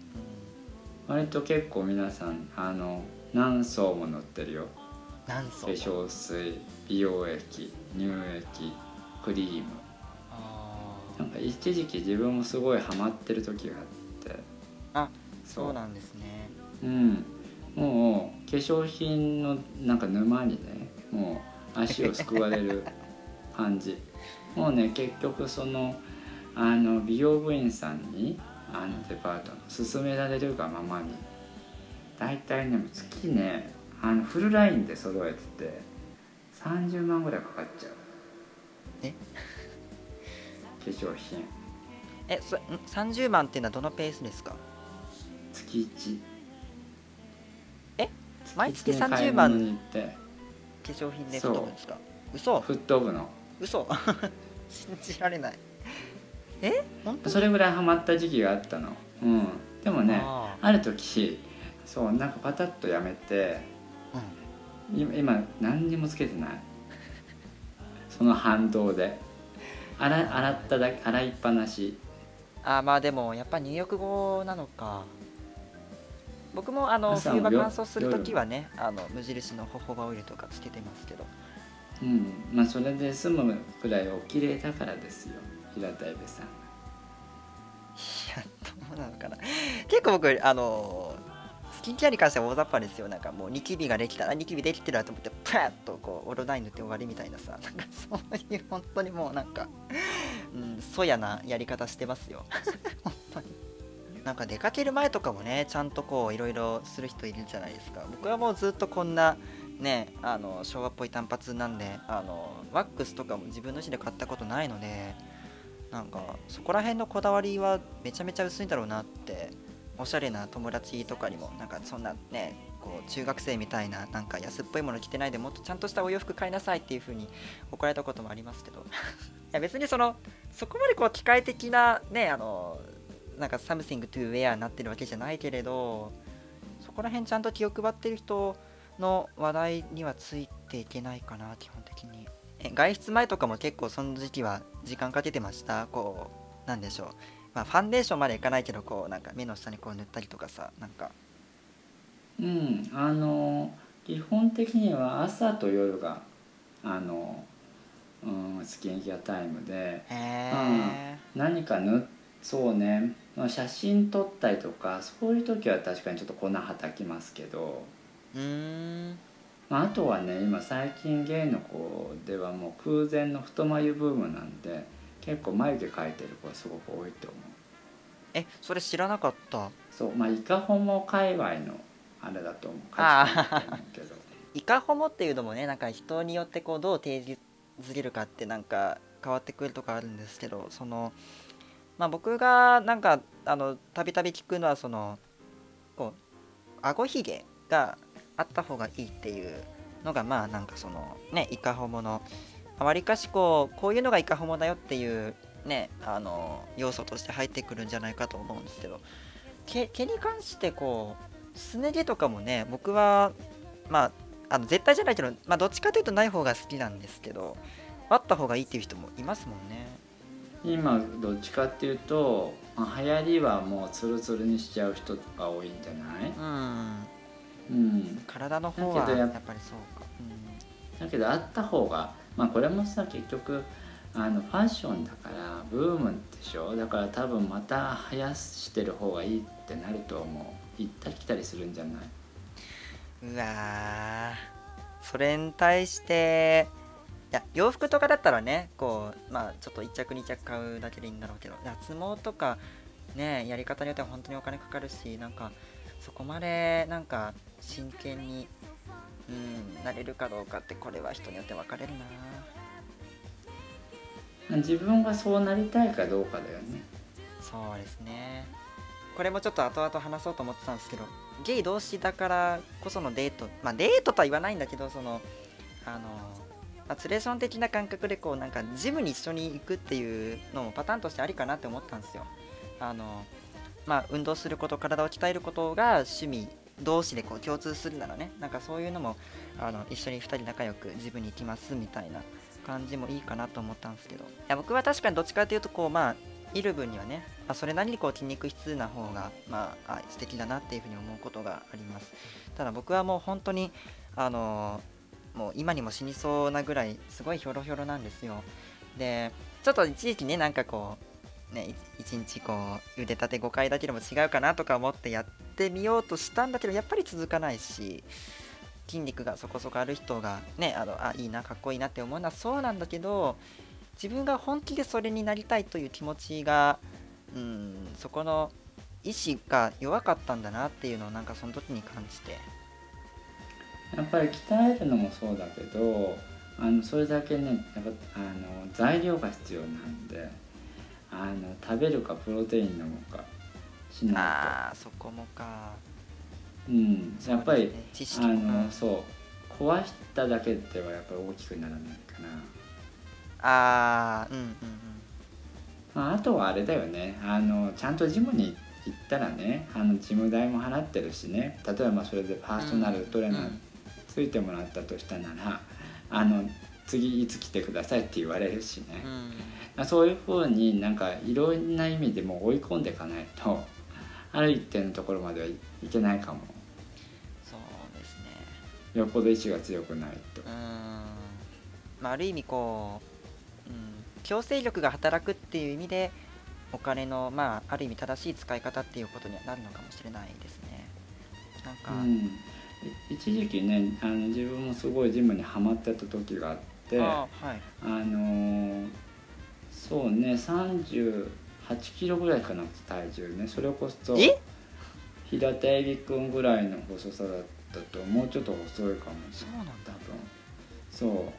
割と結構皆さんあの何層も塗ってるよ。うん、何層化粧水美容液乳液クリーム。なんか一時期自分もすごいハマってる時があって。あそうなんですね。うん。もう化粧品のなんか沼にねもう足をすくわれる感じ。(laughs) もうね結局そのあの美容部員さんにあのデパートの勧められるがままに大体ね月ねあのフルラインで揃えてて30万ぐらいかかっちゃう。え？化粧品。えそん30万っていうのはどのペースですか？月1え？毎月月1 30万に行って。化粧品で太るんですか？嘘。吹っ飛ぶの。嘘。(laughs) 信じられないえ？それぐらいハマった時期があったの。うん。でもねああ。る時そうなんかパタッとやめてーうん。今今何にもつけてない。その反動で。洗い洗っただけ洗いっぱなし。あーまあでもやっぱ入浴後なのか。僕もあの朝冬場よ乾燥するときはねあの無印のホホバオイルとかつけてますけど。うん。まあそれで済むくらいお綺麗だからですよ平田エベさん。いやどうなのかな。結構僕あのスキンケアに関しては大雑把ですよ。なんかもうニキビができた。らニキビできてるなと思ってパッとこうオロナイン塗って終わりみたいなさ。なんかそういう本当にもうなんかうんそやなやり方してますよ。(laughs) 本当に。なんか出かける前とかもねちゃんとこういろいろする人いるじゃないですか。僕はもうずっとこんなねあの昭和っぽい短髪なんであのワックスとかも自分の家で買ったことないのでなんかそこら辺のこだわりはめちゃめちゃ薄いんだろうなっておしゃれな友達とかにもなんかそんなねこう中学生みたいななんか安っぽいもの着てないでもっとちゃんとしたお洋服買いなさいっていう風に怒られたこともありますけど。(laughs) いや別にそのそこまでこう機械的なねあのなんか something to wear になってるわけじゃないけれどそこら辺ちゃんと気を配ってる人の話題にはついていけないかな基本的に。外出前とかも結構その時期は時間かけてました。こうなんでしょう。まあファンデーションまでいかないけどこうなんか目の下にこう塗ったりとかさなんか。うんあの基本的には朝と夜があの、うん、スキンケアタイムでへえ何か塗っそうね。まあ写真撮ったりとかそういう時は確かにちょっと粉はたきますけど。うーん。まあ、あとはね今最近ゲイの子ではもう空前の太眉ブームなんで結構眉毛描いてる子がすごく多いと思う。えそれ知らなかった。そうまあイカホモ界隈のあれだと思うあー価値観だと思うけど。(laughs) イカホモっていうのもねなんか人によってこうどう定義づけるかってなんか変わってくるとかあるんですけどそのまあ僕がなんかあのたびたび聞くのはそのこう顎ひげがあった方がいいっていうのがまあなんかそのねイカホモのわりかしこうこういうのがイカホモだよっていうねあの要素として入ってくるんじゃないかと思うんですけど毛毛に関してこうすね毛とかもね僕はまああの絶対じゃないけど、まあ、どっちかというとない方が好きなんですけどあった方がいいっていう人もいますもんね。今どっちかっていうと、まあ、流行りはもうツルツルにしちゃう人が多いんじゃない？うんうん。体の方はだけどやっぱりそうか、うん。だけどあった方がまあこれもさ結局あのファッションだからブームでしょ？だから多分また生やしてる方がいいってなると思う。行ったり来たりするんじゃない？うわー。それに対していや洋服とかだったらねこうまあちょっと1着2着買うだけでいいんだろうけど脱毛とかねやり方によっては本当にお金かかるしなんかそこまでなんか真剣にうんなれるかどうかってこれは人によって分かれるな。自分がそうなりたいかどうかだよね。そうですね。これもちょっと後々話そうと思ってたんですけどゲイ同士だからこそのデートまあデートとは言わないんだけどそのあのまあツレーション的な感覚でこうなんかジムに一緒に行くっていうのもパターンとしてありかなって思ったんですよ。あのまあ運動すること体を鍛えることが趣味同士でこう共通するならねなんかそういうのもあの一緒に2人仲良くジムに行きますみたいな感じもいいかなと思ったんですけど。いや僕は確かにどっちかというとこうまあいる分にはね、まあ、それなりにこう筋肉質な方がまああ素敵だなっていうふうに思うことがあります。ただ僕はもう本当にあのもう今にも死にそうなぐらいすごいひょろひょろなんですよ。でちょっと一時期ねなんかこうね1日こう腕立て5回だけでも違うかなとか思ってやってみようとしたんだけどやっぱり続かないし筋肉がそこそこある人がねあのあいいなかっこいいなって思うのはそうなんだけど自分が本気でそれになりたいという気持ちがうんそこの意志が弱かったんだなっていうのをなんかその時に感じて。やっぱり鍛えるのもそうだけどあのそれだけねやっぱあの材料が必要なんであの食べるかプロテイン飲むか。しないああそこもか。とうん。やっぱり、ねあものそう壊しただけではやっぱり大きくならないかなああうんうんうん。まあ、あとはあれだよね。あのちゃんとジムに行ったらねあのジム代も払ってるしね。例えばまあそれでパーソナルトレーナーついてもらったとしたなら、あの次いつ来てくださいって言われるしね、うん。そういうふうになんかいろんな意味でもう追い込んでいかないとある一定のところまではいいけないかも。そうですね。よっぽど意志が強くないと。うーん。まあある意味こう、うん、強制力が働くっていう意味でお金のまあある意味正しい使い方っていうことにはなるのかもしれないですね。なんか、うん、い一時期ねあの自分もすごいジムにはまってた時があってあーはい。あのーそうね38キロぐらいかな体重ね。それこそえ？平田恵美君ぐらいの細さだったともうちょっと細いかもしれない。そうなんだ。多分そう。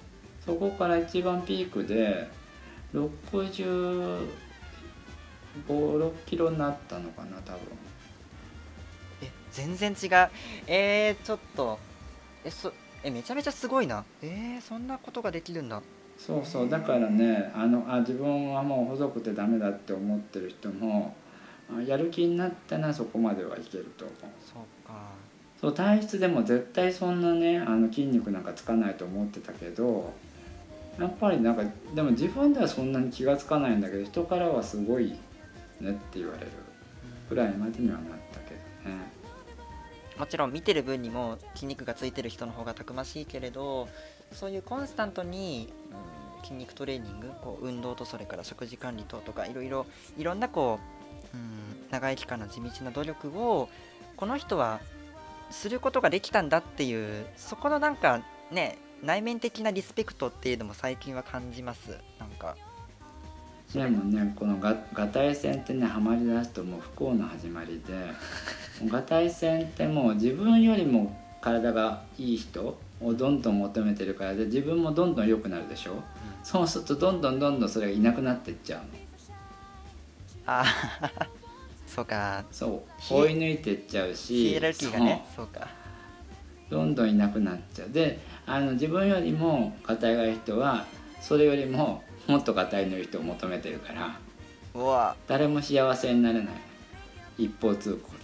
そこから一番ピークで656キロになったのかな多分。え全然違う。えー、ちょっとえそえめちゃめちゃすごいな。えー、そんなことができるんだそうそうだからねあのあ自分はもう細くてダメだって思ってる人もあやる気になったらそこまではいけると思う。そうか。そう体質でも絶対そんなねあの筋肉なんかつかないと思ってたけどやっぱりなんかでも自分ではそんなに気がつかないんだけど人からはすごいねって言われるぐらいまでにはなったもちろん見てる分にも筋肉がついてる人の方がたくましいけれどそういうコンスタントに、うん、筋肉トレーニングこう運動とそれから食事管理等とかいろいろいろんなこう、うん、長い期間の地道な努力をこの人はすることができたんだっていうそこのなんかね内面的なリスペクトっていうのも最近は感じます。なんか。でもねこのががたい線ってねハマりだすともう不幸の始まりで。がたい線ってもう自分よりも体がいい人をどんどん求めてるからで自分もどんどん良くなるでしょ、うん、そうするとどんどんどんどんそれがいなくなっていっちゃうの。ああ (laughs) そうか。そう。追い抜いていっちゃうしヒエラルキーがねそう。か。どんどんいなくなっちゃう。であの自分よりも硬いがいい人はそれよりももっと硬いの人を求めてるから。誰も幸せになれない。一方通行で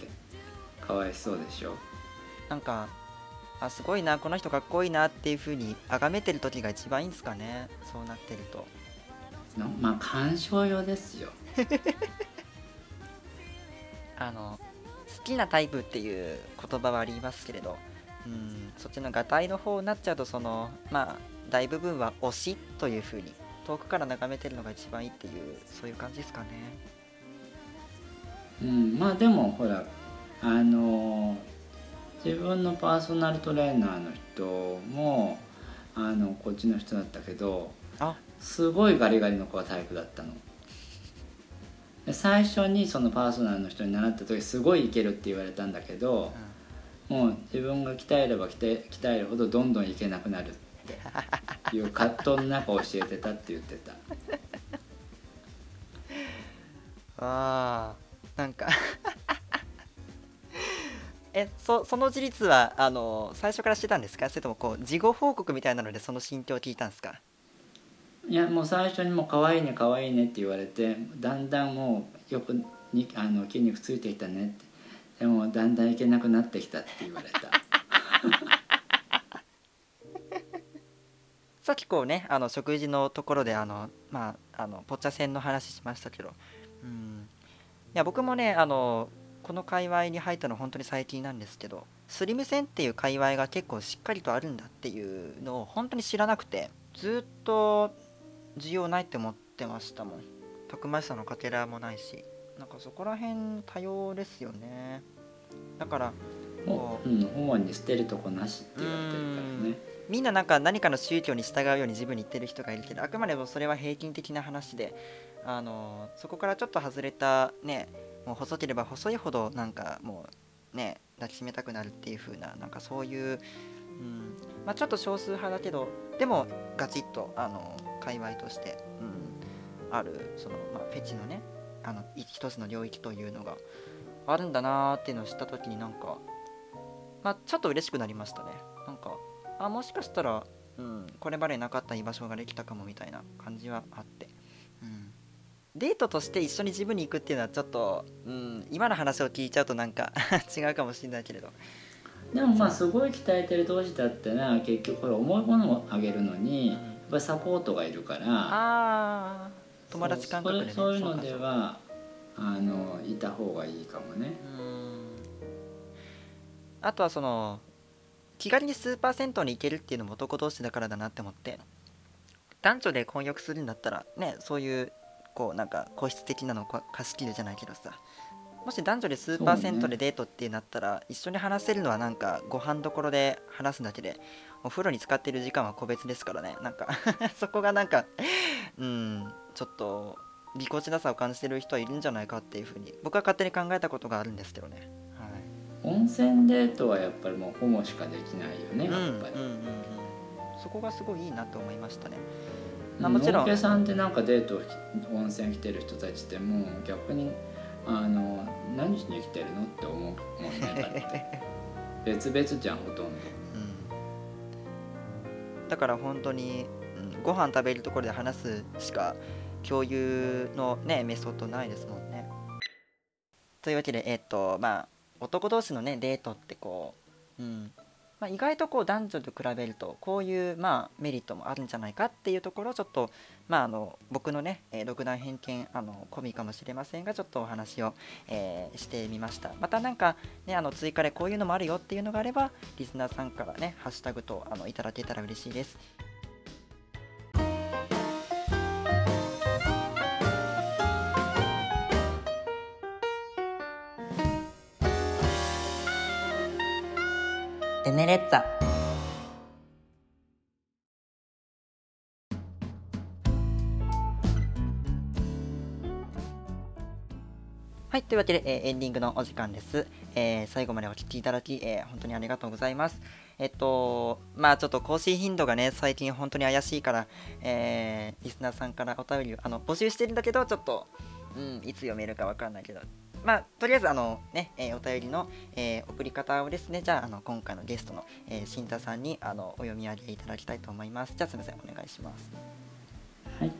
かわいそうでしょ。なんかあすごいなこの人かっこいいなっていうふうに崇めてる時が一番いいんですかね。そうなってると。まあ鑑賞用ですよ。(laughs) あの好きなタイプっていう言葉はありますけれど。うんそっちのがたいの方になっちゃうとそのまあ大部分は推しというふうに遠くから眺めてるのが一番いいっていうそういう感じですかね。うんまあでもほらあの自分のパーソナルトレーナーの人もあのこっちの人だったけどすごいガリガリの子がタイプだったの。最初にそのパーソナルの人に習った時すごいいけるって言われたんだけど、うん、もう自分が鍛えれば鍛えるほどどんどんいけなくなるっていう葛藤の中教えてたって言ってた。(laughs) あーなんかえそその事実はあの最初からしてたんですか？それともこう事後報告みたいなのでその心境を聞いたんですか？いやもう最初にもう可愛いね可愛いねって言われてだんだんもうよくにあの筋肉ついてきたねって。でもだんだんいけなくなってきたって言われた。(laughs) さっきこうねあの食事のところであのまああのポッチャ線の話しましたけど。うん。いや僕もねあのこの界隈に入ったの本当に最近なんですけどスリム線っていう界隈が結構しっかりとあるんだっていうのを本当に知らなくてずっと需要ないって思ってましたもん。たくましさのかけらもないしなんかそこら辺多様ですよね。だからもう、うん、主に捨てるとこなしって言われてるからね。みんななんか何かの宗教に従うように自分に言ってる人がいるけどあくまでもそれは平均的な話であのそこからちょっと外れたねもう細ければ細いほどなんかもうね抱きしめたくなるっていう風ななんかそういう、うんまあ、ちょっと少数派だけどでもガチッとあの界隈として、うん、あるその、まあ、フェチのねあの一つの領域というのがあるんだなーっていうのを知った時になんか、まあ、ちょっと嬉しくなりましたね。なんかあもしかしたら、うん、これまでなかった居場所ができたかもみたいな感じはあって、デートとして一緒にジムに行くっていうのはちょっと、うん、今の話を聞いちゃうとなんか (laughs) 違うかもしれないけれど。でもまあすごい鍛えてる同士だってな結局これ重いものをあげるのに、うん、やっぱりサポートがいるから。ああ友達感覚で、ね、そういうのではあのいた方がいいかもね。あとはその気軽にスーパー銭湯に行けるっていうのも男同士だからだなって思って。男女で混浴するんだったらねそういうこうなんか個室的なの貸し切るじゃないけどさ。もし男女でスーパー銭湯でデートってなったら、ね、一緒に話せるのはなんかご飯どころで話すだけでお風呂に使ってる時間は個別ですからね。なんか (laughs) そこがなんかうんちょっとぎこちなさを感じてる人はいるんじゃないかっていうふうに僕は勝手に考えたことがあるんですけどね。温泉デートはやっぱりもうホモしかできないよね、やっぱり、うんうんうんうん、そこがすごいいいなと思いましたね。まあ、もちろん。さん。ってなんかデート温泉来てる人たちってもう逆にあの何しに来てるのって思うもんね別々じゃんほとんど、うん、だから本当に、うん、ご飯食べるところで話すしか共有のねメソッドないですもんね。というわけでえっ、とまあ男同士のねデートってこう、うんまあ、意外とこう男女と比べるとこういうまあメリットもあるんじゃないかっていうところをちょっとまああの僕のね、え、独断偏見あの込みかもしれませんがちょっとお話を、え、してみました。またなんかねあの追加でこういうのもあるよっていうのがあればリスナーさんからねハッシュタグとあのいただけたら嬉しいです。ネレッツァはい、というわけで、えーエンディングのお時間です。えー最後までお聞きいただき、えー本当にありがとうございます。えっと、まあちょっと更新頻度がね、最近本当に怪しいから、えーリスナーさんからお便りあの募集してるんだけど、ちょっと、うん、いつ読めるかわかんないけど、まあとりあえず、あのね、えーお便りの、えー送り方をですね、じゃあ、あの今回のゲストの、えー、新太さんにあのお読み上げいただきたいと思います。じゃあ、すみません、お願いします。はい、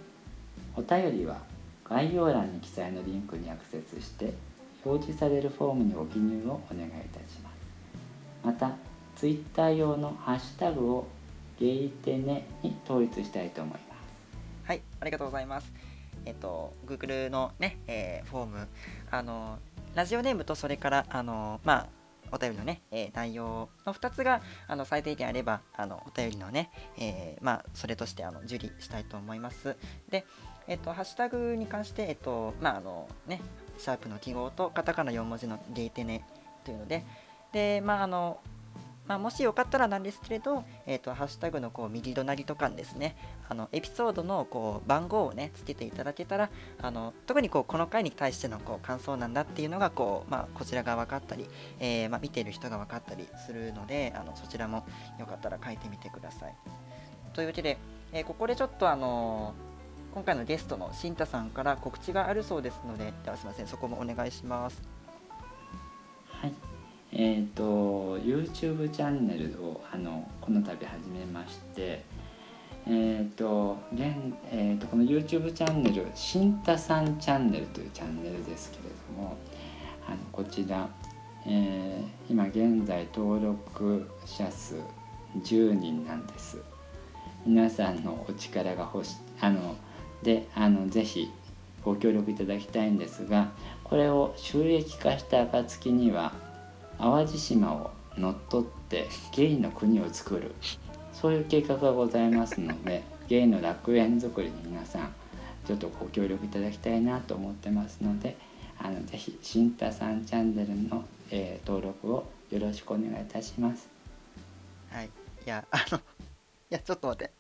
お便りは概要欄に記載のリンクにアクセスして表示されるフォームにご記入をお願いいたしますまた Twitter 用のハッシュタグをゲイテネに統一したいと思いますはい、ありがとうございます。えっと、Google のね、えーフォーム、あの、ラジオネームとそれから、あの、まあ、お便りのね、えー内容の2つがあの最低限あればあのお便りのね、えーまあ、それとしてあの受理したいと思います。で、えっと、ハッシュタグに関して、えっと、まあ、あのね、シャープの記号とカタカナ4文字のゲイテネというので、で、まあ、あの、まあ、もしよかったらなんですけれど、えっと、ハッシュタグのこう右隣とかにですね、あのエピソードのこう番号をねつけていただけたらあの特にこうこの回に対してのこう感想なんだっていうのがこう、まあ、こちらが分かったり、えーまあ、見ている人が分かったりするのであのそちらもよかったら書いてみてください。というわけで、えーここでちょっとあの今回のゲストの新太さんから告知があるそうですのでではすいませんそこもお願いします。はいえっ、と YouTube チャンネルをあのこの度始めましてえっ、と現、えー、とこの YouTube チャンネル「新太さんチャンネル」というチャンネルですけれどもあのこちら、えー今現在登録者数10人なんです。皆さんのお力が欲しあのであのぜひご協力いただきたいんですがこれを収益化した暁には淡路島を乗っ取ってゲイの国を作るそういう計画がございますのでゲイの楽園作りに皆さんちょっとご協力いただきたいなと思ってますのであのぜひ新太さんチャンネルの、えー登録をよろしくお願いいたします。はい。いや、あの、いや、ちょっと待って。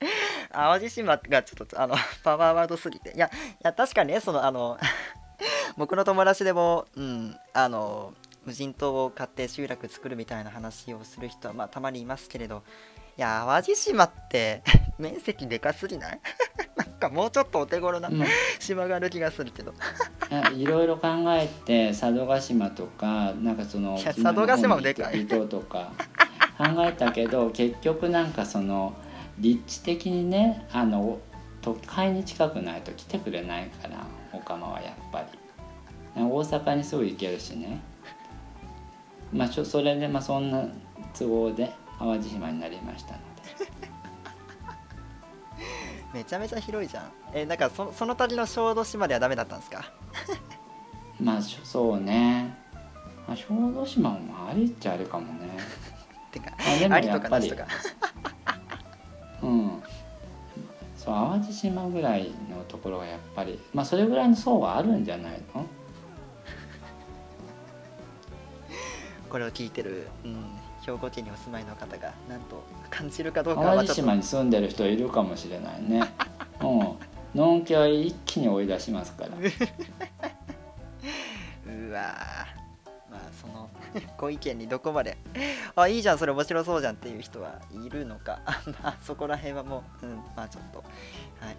淡路島がちょっと、あの、(laughs) パワーワードすぎて。いや、いや、確かにね、その、あの、(laughs) 僕の友達でも、うん、あの、無人島を買って集落作るみたいな話をする人は、まあ、たまにいますけれど、いや、淡路島って、(laughs) 面積でかすぎない？(laughs) なんかもうちょっとお手頃なうん。島がある気がするけど。いろいろ考えて佐渡島とかなんかその佐渡島もでかい。とか考えたけど結局なんかその立地的にねあの都会に近くないと来てくれないからオカマはやっぱり。大阪にすぐ行けるしねまあそれでまあそんな都合で淡路島になりましたので。(laughs) めちゃめちゃ広いじゃん。え、なんかそその旅の小豆島ではダメだったんですか？(laughs) まあそうね、まあ、小豆島もありっちゃあれかもね。(laughs) てか、ありとかなしとか。うん。そう淡路島ぐらいのところがやっぱりまあそれぐらいの層はあるんじゃないの？これを聞いてる、うん、兵庫県にお住まいの方がなんと感じるかどうかは淡路島に住んでる人いるかもしれないね。(laughs) うん。のんきは一気に追い出しますから。(laughs) うわー。まあその (laughs) ご意見にどこまで。あいいじゃんそれ面白そうじゃんっていう人はいるのか。まあそこら辺はもう、うん、まあちょっと。はい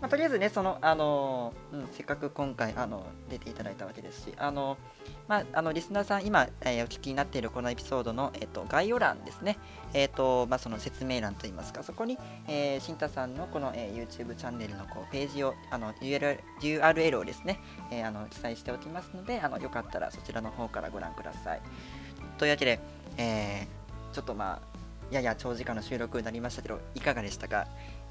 まあ、とりあえずね、その、あのうん、せっかく今回、あの、出ていただいたわけですし、あの、まあ、あの、リスナーさん、今、えーお聞きになっているこのエピソードの、えっ、と、概要欄ですね、えっ、と、まあ、その説明欄といいますか、そこに、えー、新太さんのこの、えー YouTube チャンネルのこうページを、あの、URL, URL をですね、えーあの、記載しておきますので、あの、よかったらそちらの方からご覧ください。というわけで、えーちょっとまあ、やや長時間の収録になりましたけど、いかがでしたか？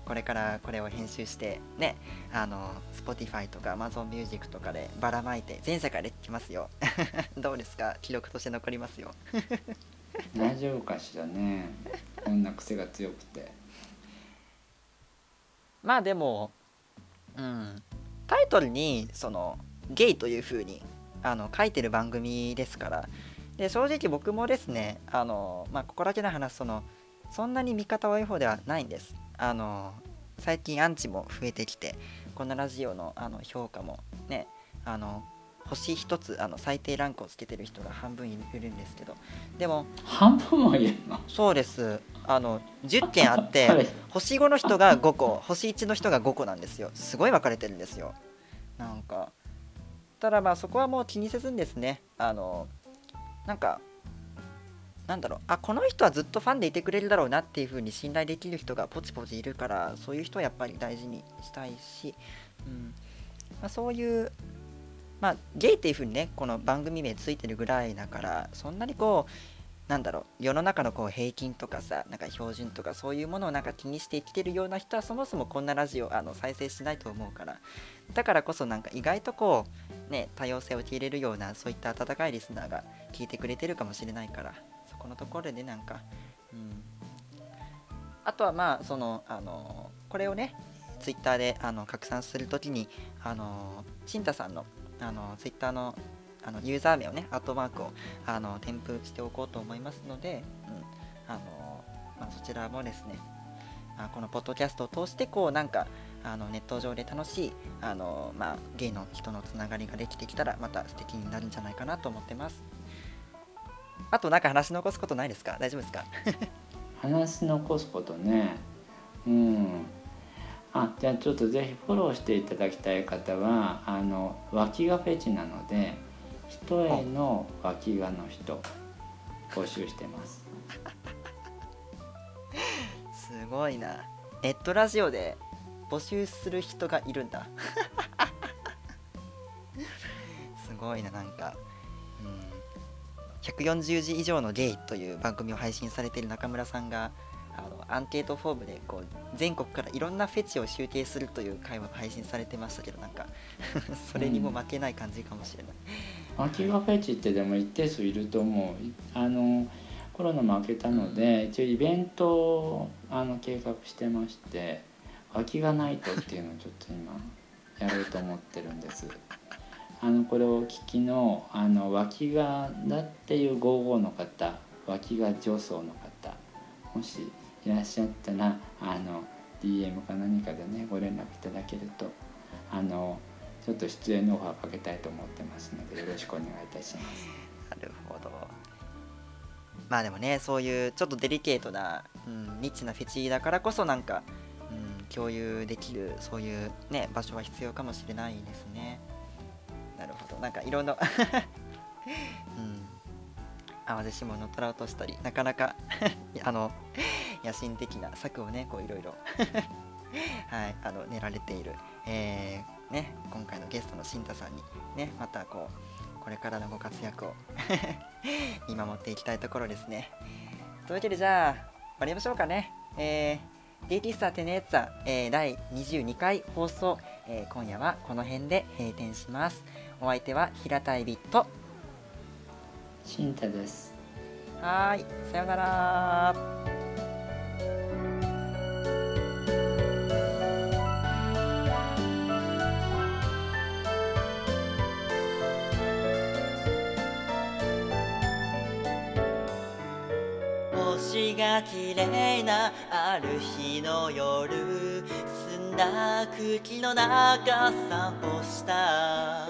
これからこれを編集して、ね、あの、Spotify とか Amazon Music とかでばらまいて、全世界で聞きますよ。(laughs) どうですか？記録として残りますよ。(laughs) 大丈夫かしらね。こんな癖が強くて。まあでも、うん、タイトルに、その、ゲイという風にあの書いてる番組ですから、で正直僕もですねあの、まあ、ここだけの話そのそんなに味方はいい方ではないんですあの最近アンチも増えてきてこのラジオのあの評価もねあの星1つあの最低ランクをつけてる人が半分いるんですけどでも半分もいるの？そうです。あの10件あっはいて星5の人が5個星1の人が5個なんですよ。すごい分かれてるんですよ。なんかただまあそこはもう気にせずにですね。あのなんかなんだろう。あこの人はずっとファンでいてくれるだろうなっていう風に信頼できる人がポチポチいるからそういう人はやっぱり大事にしたいし、うん。まあ、そういうまあゲイっていう風にねこの番組名ついてるぐらいだからそんなにこうなんだろう。世の中のこう平均とかさなんか標準とかそういうものをなんか気にして生きてるような人はそもそもこんなラジオあの再生しないと思うから。だからこそなんか意外とこうね多様性を受け入れるようなそういった温かいリスナーが聞いてくれてるかもしれないから。このところでなんかうん。あとはまあそのあのこれをねツイッターであの拡散するときにあのシンタさんのあのツイッターのあのユーザー名をねアットマークをあの添付しておこうと思いますので、うん。あのまあ、そちらもですねあこのポッドキャストを通してこうなんかあのネット上で楽しいあの、まあ、ゲイの人のつながりができてきたらまた素敵になるんじゃないかなと思ってます。あとなんか話し残すことないですか？大丈夫ですか？(laughs) 話し残すことね。うん。あじゃあちょっとぜひフォローしていただきたい方はあの脇がフェチなので一重の脇がの人募集してます。(laughs) すごいな。ネットラジオで募集する人がいるんだ。(laughs) すごいななんか。うん140字以上のゲイという番組を配信されている中村さんがあのアンケートフォームでこう全国からいろんなフェチを集計するという会話が配信されてましたけどなんか (laughs) それにも負けない感じかもしれない、脇がフェチってでも一定数いると思う。いあのコロナも明けたので一応イベントをあの計画してまして脇がナイトっていうのをちょっと今やろうと思ってるんですあのこれをお聞きのあの脇がだっていう55の方脇が女装の方もしいらっしゃったらあの DM か何かでねご連絡いただけるとあのちょっと出演のオファーかけたいと思ってますのでよろしくお願いいたします。なるほどまあでもねそういうちょっとデリケートな、うん、ニッチなフェチだからこそなんか、うん、共有できるそういうね場所は必要かもしれないですねなるほど。なんかいろんな (laughs) うん。淡路島の虎を落としたりなかなか (laughs) あの野心的な策をねこういろいろ (laughs) はいあの練られている、えーね、今回のゲストの新太さんにねまたこうこれからのご活躍を見守っていきたいところですね。というわけでじゃあ終わりましょうかね。えー、ゲイティスターテネーツァ、えー第22回放送、えー今夜はこの辺で閉店します。お相手は平たいビット。新太です。はーい。さようなら。星が綺麗なある日の夜澄んだ空気の中散歩した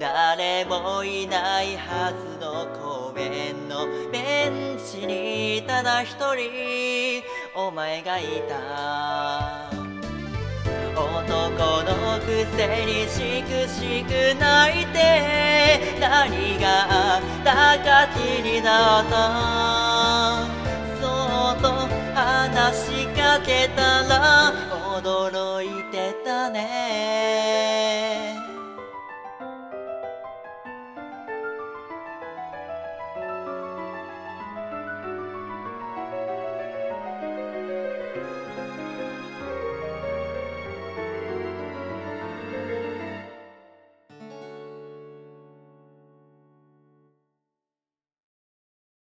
誰もいないはずの公園のベンチにただ一人お前がいた。男のくせにしくしく泣いて何があったか気になった。そっと話しかけたら驚いてたね。